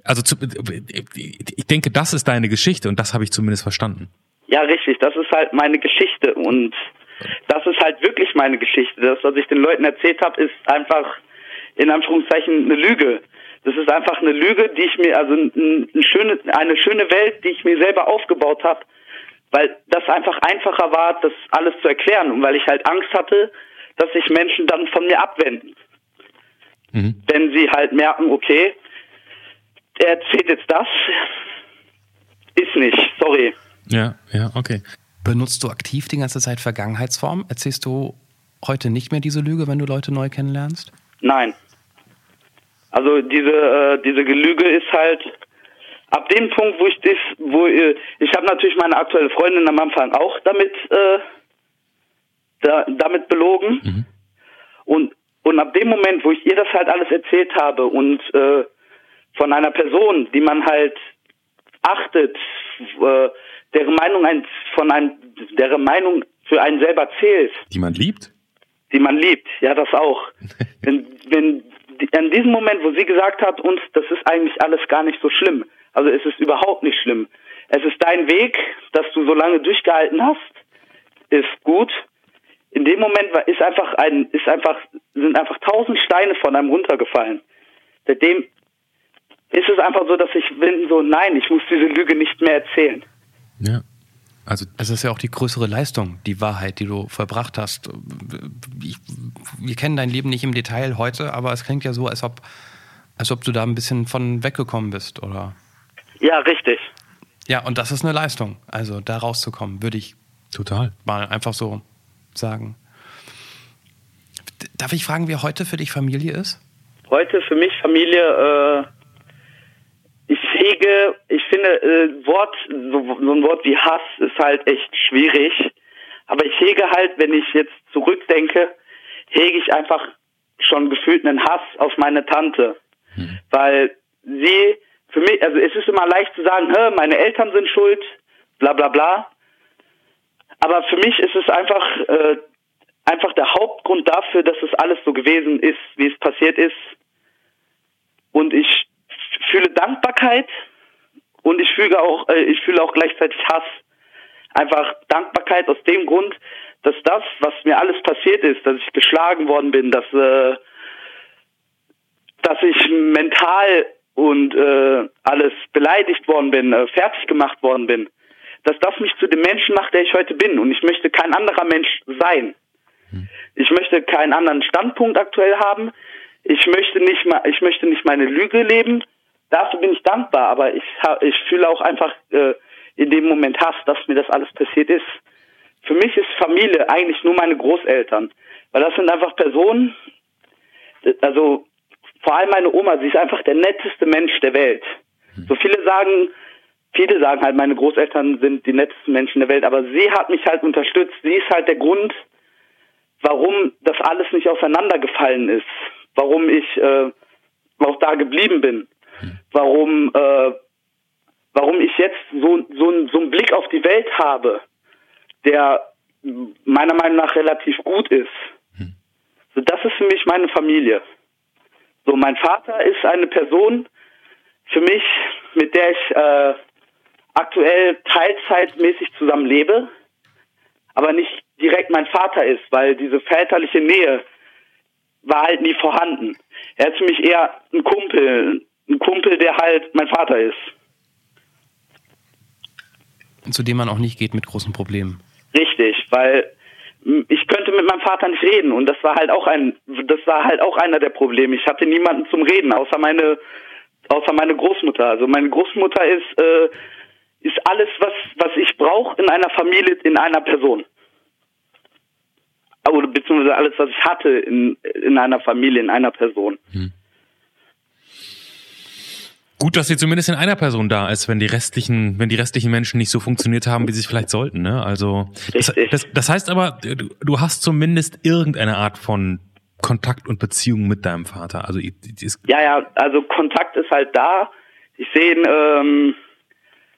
also zu, ich denke, das ist deine Geschichte und das habe ich zumindest verstanden. Ja, richtig, das ist halt meine Geschichte und das ist halt wirklich meine Geschichte. Das, was ich den Leuten erzählt habe, ist einfach in Anführungszeichen eine Lüge. Das ist einfach eine Lüge, die ich mir, also ein, ein schöne, eine schöne Welt, die ich mir selber aufgebaut habe, weil das einfach einfacher war, das alles zu erklären und weil ich halt Angst hatte, dass sich Menschen dann von mir abwenden. Mhm. Wenn sie halt merken, okay, er erzählt jetzt das, ist nicht, sorry. Ja, ja, okay. Benutzt du aktiv die ganze Zeit Vergangenheitsform? Erzählst du heute nicht mehr diese Lüge, wenn du Leute neu kennenlernst? Nein. Also diese äh, diese Lüge ist halt ab dem Punkt, wo ich das, wo äh, ich habe natürlich meine aktuelle Freundin am Anfang auch damit äh, da, damit belogen und und ab dem Moment, wo ich ihr das halt alles erzählt habe und äh, von einer Person, die man halt achtet, äh, deren Meinung ein, von einem, deren Meinung für einen selber zählt, Die man liebt? die man liebt, ja, das auch. wenn, wenn an diesem Moment, wo sie gesagt hat, uns, das ist eigentlich alles gar nicht so schlimm. Also es ist überhaupt nicht schlimm. Es ist dein Weg, dass du so lange durchgehalten hast, ist gut. In dem Moment war, ist einfach ein, ist einfach, sind einfach tausend Steine von einem runtergefallen. Seitdem ist es einfach so, dass ich bin so, nein, ich muss diese Lüge nicht mehr erzählen. Ja. Also Es ist ja auch die größere Leistung, die Wahrheit, die du vollbracht hast. Ich, wir kennen dein Leben nicht im Detail heute, aber es klingt ja so, als ob, als ob du da ein bisschen von weggekommen bist, oder? Ja, richtig. Ja, und das ist eine Leistung. Also da rauszukommen, würde ich total. mal einfach so sagen. Darf ich fragen, wie heute für dich Familie ist? Heute für mich Familie, äh, ich hege, ich finde, äh, Wort, so, so ein Wort wie Hass ist halt echt schwierig. Aber ich hege halt, wenn ich jetzt zurückdenke, hege ich einfach schon gefühlt einen Hass auf meine Tante. Weil sie, für mich, also es ist immer leicht zu sagen, meine Eltern sind schuld, bla bla bla. Aber für mich ist es einfach, äh, einfach der Hauptgrund dafür, dass es alles so gewesen ist, wie es passiert ist, und ich fühle Dankbarkeit und ich fühle auch, äh, ich fühle auch gleichzeitig Hass. Einfach Dankbarkeit aus dem Grund, dass das, was mir alles passiert ist, dass ich geschlagen worden bin, dass, äh, dass ich mental und äh, alles beleidigt worden bin, äh, fertig gemacht worden bin, dass das mich zu dem Menschen macht, der ich heute bin. Und ich möchte kein anderer Mensch sein. Hm. Ich möchte keinen anderen Standpunkt aktuell haben. Ich möchte nicht mal, ich möchte nicht meine Lüge leben. Dafür bin ich dankbar, aber ich, ich fühle auch einfach äh, in dem Moment Hass, dass mir das alles passiert ist. Für mich ist Familie eigentlich nur meine Großeltern, weil das sind einfach Personen, also vor allem meine Oma, sie ist einfach der netteste Mensch der Welt. Hm. So viele sagen, viele sagen halt, meine Großeltern sind die nettesten Menschen der Welt, aber sie hat mich halt unterstützt. Sie ist halt der Grund, warum das alles nicht auseinandergefallen ist, warum ich äh, auch da geblieben bin, hm. warum äh, warum ich jetzt so so, so einen Blick auf die Welt habe, der meiner Meinung nach relativ gut ist. Hm. So, das ist für mich meine Familie. So, mein Vater ist eine Person für mich, mit der ich äh, aktuell teilzeitmäßig zusammen lebe, aber nicht direkt mein Vater ist, weil diese väterliche Nähe war halt nie vorhanden. Er ist für mich eher ein Kumpel, ein Kumpel, der halt mein Vater ist. Zu dem man auch nicht geht mit großen Problemen. Richtig, weil ich könnte mit meinem Vater nicht reden und das war halt auch ein das war halt auch einer der Probleme. Ich hatte niemanden zum Reden außer meine außer meine Großmutter. Also meine Großmutter ist äh, ist alles was was ich brauche in einer Familie in einer Person. Oder beziehungsweise alles was ich hatte in in einer Familie in einer Person. Hm. Gut, dass sie zumindest in einer Person da ist, wenn die restlichen, wenn die restlichen Menschen nicht so funktioniert haben, wie sie es vielleicht sollten. Ne? Also das, das, das heißt aber, du, hast zumindest irgendeine Art von Kontakt und Beziehung mit deinem Vater. Also ja, ja, also Kontakt ist halt da. Ich sehe ihn, ähm,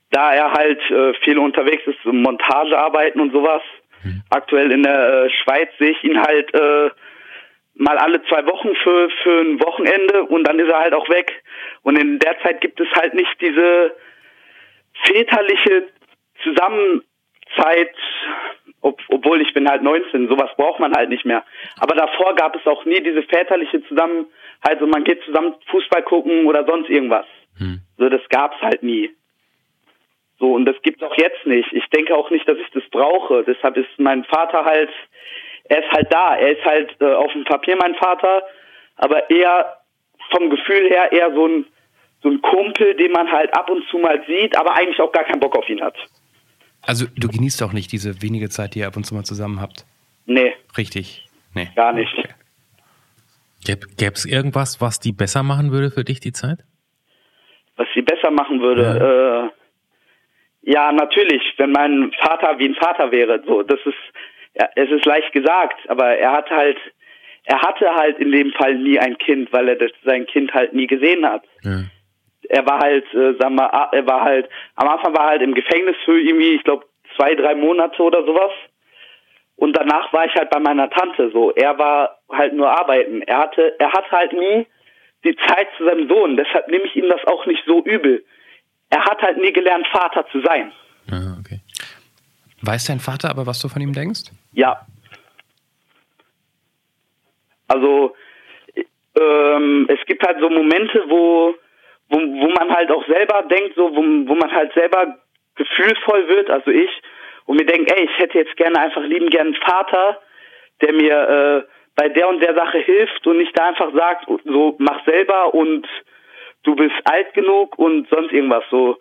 da er halt äh, viel unterwegs ist, Montagearbeiten und sowas. Hm. Aktuell in der äh, Schweiz sehe ich ihn halt äh, mal alle zwei Wochen für, für ein Wochenende und dann ist er halt auch weg. Und in der Zeit gibt es halt nicht diese väterliche Zusammenzeit, ob, obwohl ich bin halt 19, sowas braucht man halt nicht mehr. Aber davor gab es auch nie diese väterliche Zusammenhalt, also man geht zusammen Fußball gucken oder sonst irgendwas. Hm. So, das gab's halt nie. So, und das gibt's auch jetzt nicht. Ich denke auch nicht, dass ich das brauche. Deshalb ist mein Vater halt er ist halt da. Er ist halt äh, auf dem Papier mein Vater, aber eher vom Gefühl her eher so ein, so ein Kumpel, den man halt ab und zu mal sieht, aber eigentlich auch gar keinen Bock auf ihn hat. Also du genießt auch nicht diese wenige Zeit, die ihr ab und zu mal zusammen habt? Nee. Richtig? Nee. Gar nicht. Okay. Gäbe es irgendwas, was die besser machen würde für dich, die Zeit? Was sie besser machen würde? Ja. Äh, ja, natürlich, wenn mein Vater wie ein Vater wäre. So, das ist ja, es ist leicht gesagt, aber er hat halt, er hatte halt in dem Fall nie ein Kind, weil er das, sein Kind halt nie gesehen hat. Ja. Er war halt, äh, sagen wir, er war halt, am Anfang war er halt im Gefängnis für irgendwie, ich glaube, zwei, drei Monate oder sowas. Und danach war ich halt bei meiner Tante so. Er war halt nur arbeiten. Er hatte, er hatte halt nie die Zeit zu seinem Sohn. Deshalb nehme ich ihm das auch nicht so übel. Er hat halt nie gelernt, Vater zu sein. Ah, okay. Weiß dein Vater aber, was du von ihm denkst? Ja. Also ähm, es gibt halt so Momente, wo, wo, wo man halt auch selber denkt, so wo, wo man halt selber gefühlvoll wird, also ich, und mir denkt, ey, ich hätte jetzt gerne einfach lieben gern einen Vater, der mir äh, bei der und der Sache hilft und nicht da einfach sagt, so mach selber und du bist alt genug und sonst irgendwas so.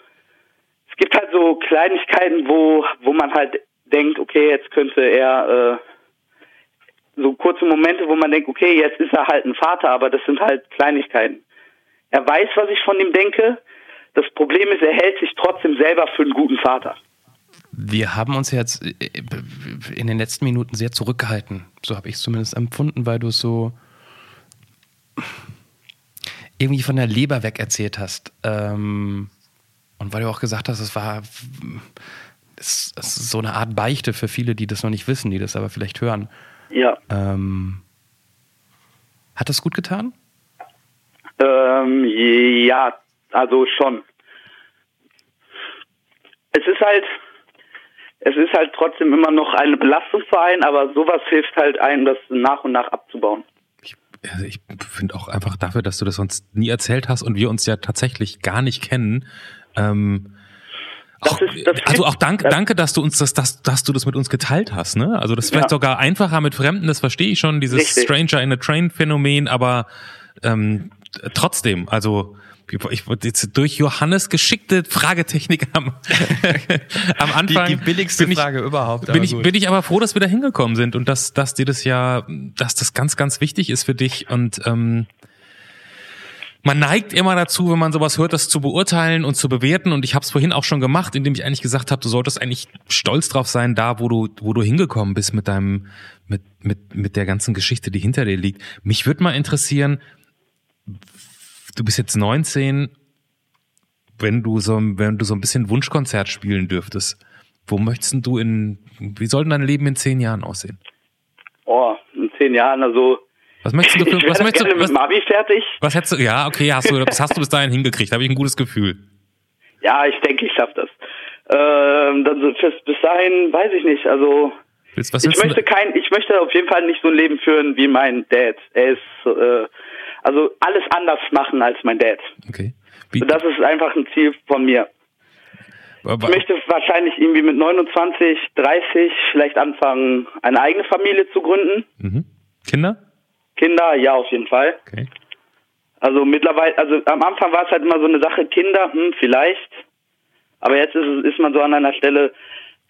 Es gibt halt so Kleinigkeiten, wo wo man halt denkt, okay, jetzt könnte er äh, so kurze Momente, wo man denkt, okay, jetzt ist er halt ein Vater, aber das sind halt Kleinigkeiten. Er weiß, was ich von ihm denke. Das Problem ist, er hält sich trotzdem selber für einen guten Vater. Wir haben uns jetzt äh, in den letzten Minuten sehr zurückgehalten. So habe ich es zumindest empfunden, weil du es so irgendwie von der Leber weg erzählt hast. Ähm, und weil du auch gesagt hast, es war ist, ist so eine Art Beichte für viele, die das noch nicht wissen, die das aber vielleicht hören. Ja. Ähm, hat das gut getan? Ähm, ja, also schon. Es ist halt, es ist halt trotzdem immer noch eine Belastung für einen, aber sowas hilft halt einem, das nach und nach abzubauen. Ich, also ich finde auch einfach dafür, dass du das uns nie erzählt hast und wir uns ja tatsächlich gar nicht kennen. Ähm, auch, ist, also auch danke, danke, dass du uns das, dass, dass du das mit uns geteilt hast, ne? Also das ist vielleicht ja. sogar einfacher mit Fremden, das verstehe ich schon, dieses Richtig. Stranger in a Train Phänomen, aber ähm, trotzdem, also ich wollte jetzt durch Johannes geschickte Fragetechnik am, am Anfang. Die, die billigste ich, Frage überhaupt. Bin ich, bin ich aber froh, dass wir da hingekommen sind und dass, dass dir das ja, dass das ganz, ganz wichtig ist für dich und ähm, man neigt immer dazu, wenn man sowas hört, das zu beurteilen und zu bewerten. Und ich habe es vorhin auch schon gemacht, indem ich eigentlich gesagt habe, du solltest eigentlich stolz drauf sein, da wo du, wo du hingekommen bist mit deinem, mit, mit, mit der ganzen Geschichte, die hinter dir liegt. Mich würde mal interessieren, du bist jetzt 19, wenn du so, wenn du so ein bisschen Wunschkonzert spielen dürftest, wo möchtest du in, wie soll denn dein Leben in zehn Jahren aussehen? Oh, in zehn Jahren, also. Was möchtest du für, was möchtest du, was, mit Mavi fertig? Was hättest du, ja, okay, hast du, das hast du bis dahin hingekriegt, habe ich ein gutes Gefühl. Ja, ich denke, ich schaff das. Ähm, dann, bis dahin weiß ich nicht, also, Willst, ich möchte kein, ich möchte auf jeden Fall nicht so ein Leben führen wie mein Dad. Er ist, äh, also alles anders machen als mein Dad. Okay. Wie? das ist einfach ein Ziel von mir. Aber ich möchte wahrscheinlich irgendwie mit 29, 30 vielleicht anfangen, eine eigene Familie zu gründen. Mhm. Kinder? Kinder, ja, auf jeden Fall. Okay. Also mittlerweile, also am Anfang war es halt immer so eine Sache, Kinder, hm, vielleicht. Aber jetzt ist, ist man so an einer Stelle,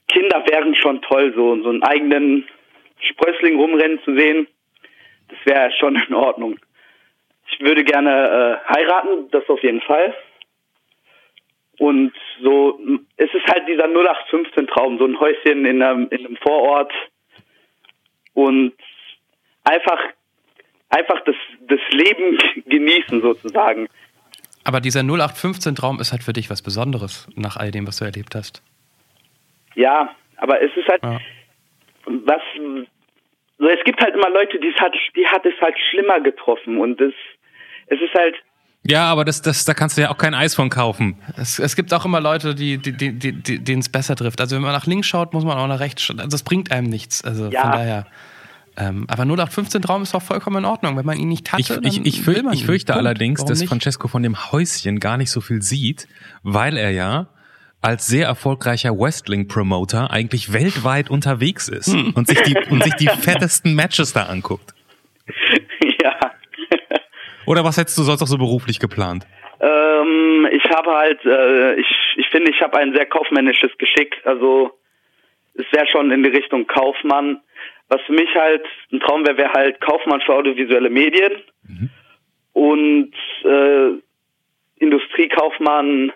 Kinder wären schon toll, so, so einen eigenen Sprössling rumrennen zu sehen. Das wäre schon in Ordnung. Ich würde gerne äh, heiraten, das auf jeden Fall. Und so, es ist halt dieser 0815-Traum, so ein Häuschen in einem, in einem Vorort und einfach, einfach das, das Leben genießen sozusagen. Aber dieser 0815-Traum ist halt für dich was Besonderes nach all dem, was du erlebt hast. Ja, aber es ist halt, ja. was, so, es gibt halt immer Leute, die hat, die hat es halt schlimmer getroffen und es, es ist halt. Ja, aber das, das, da kannst du ja auch kein Eis von kaufen. Es, es gibt auch immer Leute, die, die, die, die, denen es besser trifft. Also wenn man nach links schaut, muss man auch nach rechts schauen. Also das bringt einem nichts. Also ja. von daher. Ähm, aber 0815 Traum ist doch vollkommen in Ordnung. Wenn man ihn nicht hatte, ich, ich, ich, fürch, ich fürchte Punkt. allerdings, Warum dass nicht? Francesco von dem Häuschen gar nicht so viel sieht, weil er ja als sehr erfolgreicher Wrestling-Promoter eigentlich weltweit unterwegs ist hm. und sich die und sich die fettesten Matches da anguckt. Oder was hättest du sonst auch so beruflich geplant? Ähm, ich habe halt, äh, ich, ich finde, ich habe ein sehr kaufmännisches Geschick. Also es wäre schon in die Richtung Kaufmann. Was für mich halt ein Traum wäre, wäre halt Kaufmann für audiovisuelle Medien mhm. und äh, Industriekaufmann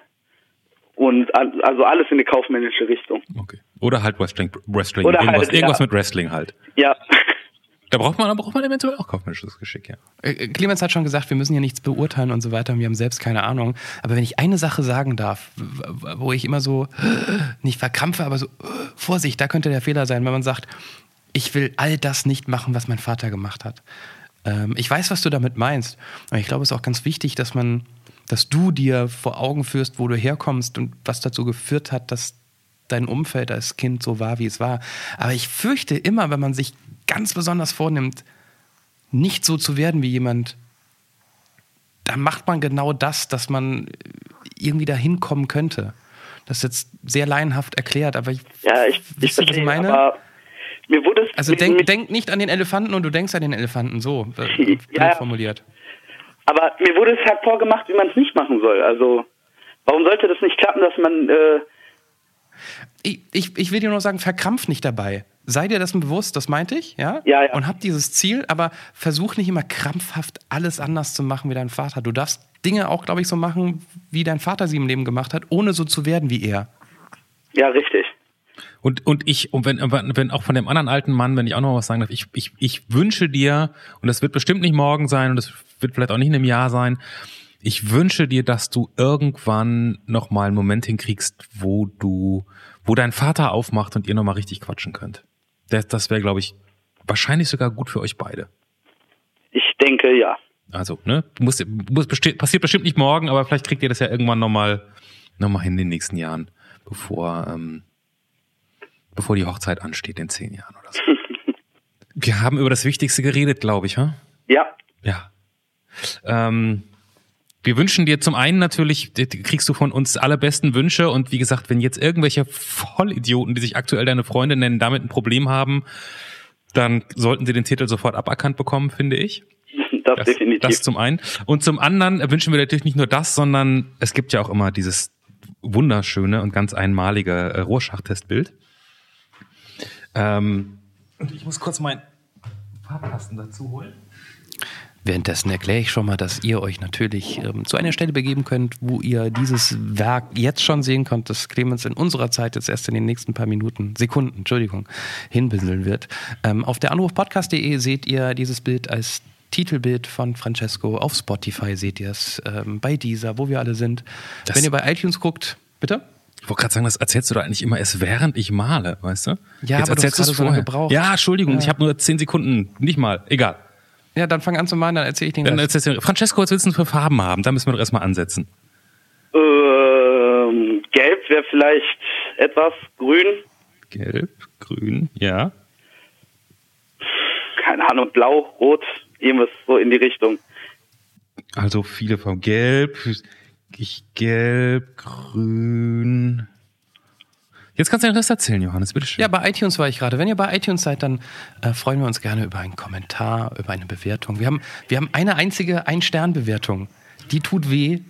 und also alles in die kaufmännische Richtung. Okay. Oder halt Wrestling, Wrestling Oder irgendwas, halt, irgendwas ja. mit Wrestling halt. Ja. Da braucht man, da braucht man eventuell auch kaufmännisches Geschick, ja. Äh, äh, Clemens hat schon gesagt, wir müssen ja nichts beurteilen und so weiter. Wir haben selbst keine Ahnung. Aber wenn ich eine Sache sagen darf, wo ich immer so nicht verkrampfe, aber so Vorsicht, da könnte der Fehler sein, wenn man sagt, ich will all das nicht machen, was mein Vater gemacht hat. Ähm, ich weiß, was du damit meinst. Aber ich glaube, es ist auch ganz wichtig, dass man, dass du dir vor Augen führst, wo du herkommst und was dazu geführt hat, dass dein Umfeld als Kind so war, wie es war. Aber ich fürchte immer, wenn man sich ganz besonders vornimmt, nicht so zu werden wie jemand, dann macht man genau das, dass man irgendwie dahin kommen könnte. Das ist jetzt sehr laienhaft erklärt, aber ich, ja, ich, ich verstehe, was ich meine? Mir wurde es also denk, denk, nicht an den Elefanten und du denkst an den Elefanten, so äh, ja, formuliert. Aber mir wurde es halt vorgemacht, wie man es nicht machen soll. Also warum sollte das nicht klappen, dass man... Äh ich, ich, ich will dir nur sagen, verkrampf nicht dabei sei dir dessen bewusst, das meinte ich, ja? Ja, ja. Und hab dieses Ziel, aber versuch nicht immer krampfhaft alles anders zu machen wie dein Vater. Du darfst Dinge auch, glaube ich, so machen, wie dein Vater sie im Leben gemacht hat, ohne so zu werden wie er. Ja, richtig. Und, und ich, und wenn, wenn auch von dem anderen alten Mann, wenn ich auch noch was sagen darf, ich, ich, ich wünsche dir, und das wird bestimmt nicht morgen sein und das wird vielleicht auch nicht in einem Jahr sein, ich wünsche dir, dass du irgendwann nochmal einen Moment hinkriegst, wo du, wo dein Vater aufmacht und ihr nochmal richtig quatschen könnt. Das, das wäre, glaube ich, wahrscheinlich sogar gut für euch beide. Ich denke, ja. Also, ne, muss, muss besti passiert bestimmt nicht morgen, aber vielleicht kriegt ihr das ja irgendwann nochmal noch mal hin in den nächsten Jahren, bevor, ähm, bevor die Hochzeit ansteht in zehn Jahren oder so. Wir haben über das Wichtigste geredet, glaube ich, ha? Ja, Ja. Ähm, wir wünschen dir zum einen natürlich, kriegst du von uns alle besten Wünsche und wie gesagt, wenn jetzt irgendwelche Vollidioten, die sich aktuell deine Freunde nennen, damit ein Problem haben, dann sollten sie den Titel sofort aberkannt bekommen, finde ich. das, Das, definitiv. das zum einen. Und zum anderen wünschen wir natürlich nicht nur das, sondern es gibt ja auch immer dieses wunderschöne und ganz einmalige äh, Rorschach-Testbild. Ähm, und ich muss kurz meinen Farbkasten dazu holen. Währenddessen erkläre ich schon mal, dass ihr euch natürlich ähm, zu einer Stelle begeben könnt, wo ihr dieses Werk jetzt schon sehen könnt, das Clemens in unserer Zeit jetzt erst in den nächsten paar Minuten, Sekunden, Entschuldigung, hinbinseln wird. Ähm, auf der anrufpodcast.de seht ihr dieses Bild als Titelbild von Francesco. Auf Spotify seht ihr es, ähm, bei dieser, wo wir alle sind. Das- Wenn ihr bei iTunes guckt, bitte? Ich wollte gerade sagen, das erzählst du da eigentlich immer erst während ich male, weißt du? Ja, Jetzt aber du erzählst hast du's gerade so. Ja, Entschuldigung, Ja. ich habe nur zehn Sekunden, nicht mal, egal. Ja, dann fang an zu malen, dann erzähle ich den Dann erzählst du, Francesco, was willst du denn für Farben haben? Da müssen wir doch erstmal ansetzen. Ähm, gelb wäre vielleicht etwas, grün, Gelb, grün, ja. keine Ahnung, blau, rot, irgendwas so in die Richtung. Also viele von Gelb, ich Gelb, Grün. Jetzt kannst du den Rest erzählen, Johannes, bitteschön. Ja, bei iTunes war ich gerade. Wenn ihr bei iTunes seid, dann äh, freuen wir uns gerne über einen Kommentar, über eine Bewertung. Wir haben, wir haben eine einzige Ein-Stern-Bewertung. Die tut weh.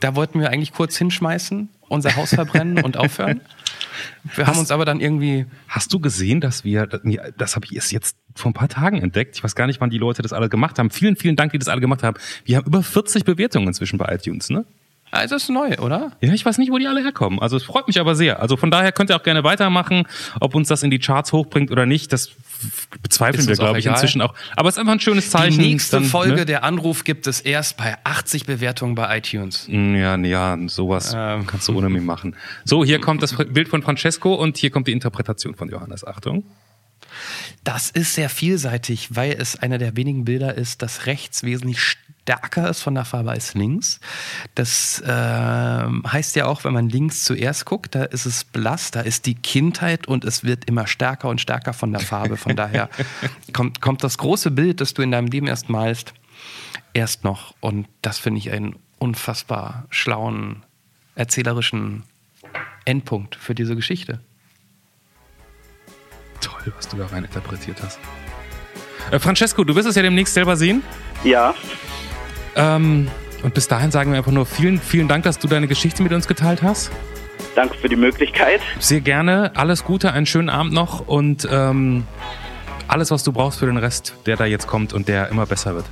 Da wollten wir eigentlich kurz hinschmeißen, unser Haus verbrennen und aufhören. Wir haben uns aber dann irgendwie. Hast du gesehen, dass wir, das habe ich erst jetzt vor ein paar Tagen entdeckt, ich weiß gar nicht, wann die Leute das alle gemacht haben. Vielen, vielen Dank, die das alle gemacht haben. Wir haben über 40 Bewertungen inzwischen bei iTunes, ne? Also ist neu, oder? Ja, ich weiß nicht, wo die alle herkommen. Also es freut mich aber sehr. Also von daher könnt ihr auch gerne weitermachen, ob uns das in die Charts hochbringt oder nicht. Das bezweifeln wir, glaube ich, inzwischen auch. Aber es ist einfach ein schönes Zeichen. Die nächste dann, Folge ne? der Anruf gibt es erst bei 80 Bewertungen bei iTunes. Ja, nee, ja, sowas Ähm. kannst du ohne mich machen. So, hier kommt das Bild von Francesco und hier kommt die Interpretation von Johannes. Achtung. Das ist sehr vielseitig, weil es einer der wenigen Bilder ist, das rechts wesentlich stärker ist von der Farbe als links. Das ähm, heißt ja auch, wenn man links zuerst guckt, da ist es blass, da ist die Kindheit und es wird immer stärker und stärker von der Farbe. Von daher kommt, kommt das große Bild, das du in deinem Leben erst malst, erst noch. Und das finde ich einen unfassbar schlauen, erzählerischen Endpunkt für diese Geschichte. Toll, was du da rein interpretiert hast. Äh, Francesco, du wirst es ja demnächst selber sehen. Ja, Ähm, und bis dahin sagen wir einfach nur vielen, vielen Dank, dass du deine Geschichte mit uns geteilt hast. danke für die Möglichkeit. Sehr gerne. Alles Gute, einen schönen Abend noch und ähm, alles, was du brauchst für den Rest, der da jetzt kommt und der immer besser wird.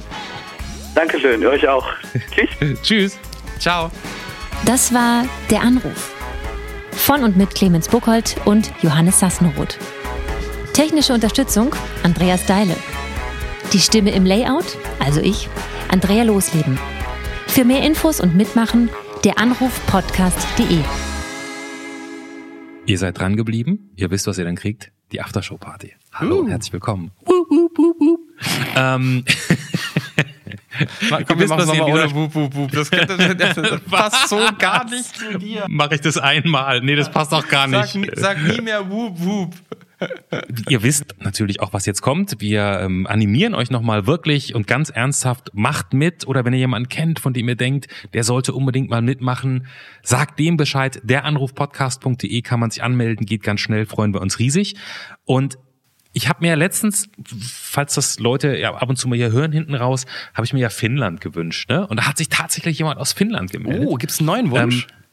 Dankeschön, euch auch. Tschüss. Tschüss. Ciao. Das war Der Anruf. Von und mit Clemens Buchholz und Johannes Sassenroth. Technische Unterstützung Andreas Deile. Die Stimme im Layout, also ich, Andrea Losleben. Für mehr Infos und Mitmachen der Anrufpodcast.de. Ihr seid dran geblieben. Ihr wisst, was ihr dann kriegt. Die Aftershow-Party. Hallo, herzlich willkommen. Wup, wup, wup, wup. Ähm, Komm, wir machen es noch mal ohne Wup, Wup, Wup. Das, passt so gar nicht zu dir. Mache ich das einmal? Nee, das passt auch gar nicht. Sag, nie- sag nie mehr Wup, Wup. Ihr wisst natürlich auch, was jetzt kommt. Wir ähm, animieren euch nochmal wirklich und ganz ernsthaft, macht mit. Oder wenn ihr jemanden kennt, von dem ihr denkt, der sollte unbedingt mal mitmachen, sagt dem Bescheid. Deranrufpodcast.de kann man sich anmelden, geht ganz schnell, freuen wir uns riesig. Und ich habe mir ja letztens, falls das Leute ja ab und zu mal hier hören hinten raus, habe ich mir ja Finnland gewünscht. Ne? Und da hat sich tatsächlich jemand aus Finnland gemeldet. Oh, gibt's einen neuen Wunsch? Ähm,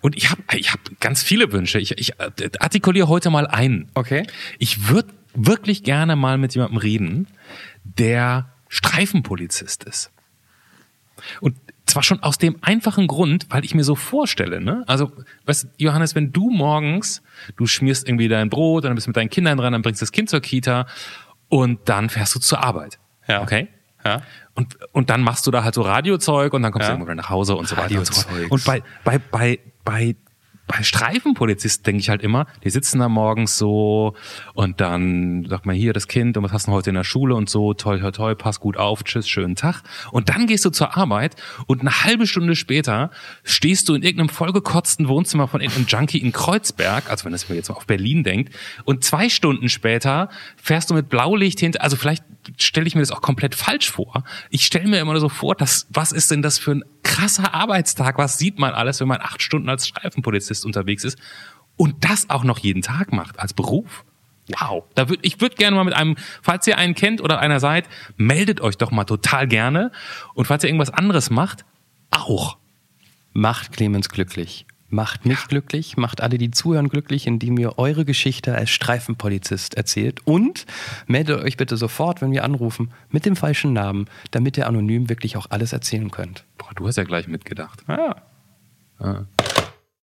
und ich habe ich hab ganz viele Wünsche. Ich, ich äh, artikuliere heute mal einen. Okay. Ich würde wirklich gerne mal mit jemandem reden, der Streifenpolizist ist. Und zwar schon aus dem einfachen Grund, weil ich mir so vorstelle, ne? Also, weißt, Johannes, wenn du morgens, du schmierst irgendwie dein Brot, dann bist du mit deinen Kindern dran, dann bringst du das Kind zur Kita und dann fährst du zur Arbeit. Ja. Okay? Ja. Und, und dann machst du da halt so Radiozeug und dann kommst Ja. du irgendwann nach Hause und so weiter und so fort. Und bei, bei, bei, bei bei Streifenpolizisten denke ich halt immer, die sitzen da morgens so und dann sagt man hier das Kind und was hast du heute in der Schule und so, toll, toll, toll, pass gut auf, tschüss, schönen Tag. Und dann gehst du zur Arbeit und eine halbe Stunde später stehst du in irgendeinem vollgekotzten Wohnzimmer von irgendeinem Junkie in Kreuzberg, also wenn das mir jetzt mal auf Berlin denkt, und zwei Stunden später fährst du mit Blaulicht hinter, also vielleicht stelle ich mir das auch komplett falsch vor. Ich stelle mir immer so vor, dass, was ist denn das für ein krasser Arbeitstag? Was sieht man alles, wenn man acht Stunden als Streifenpolizist unterwegs ist und das auch noch jeden Tag macht als Beruf? Wow. Da würd, ich würde gerne mal mit einem, falls ihr einen kennt oder einer seid, meldet euch doch mal total gerne. Und falls ihr irgendwas anderes macht, auch. Macht Clemens glücklich. Macht mich glücklich, macht alle, die zuhören, glücklich, indem ihr eure Geschichte als Streifenpolizist erzählt. Und meldet euch bitte sofort, wenn wir anrufen, mit dem falschen Namen, damit ihr anonym wirklich auch alles erzählen könnt. Boah, du hast ja gleich mitgedacht. Ah. Ah.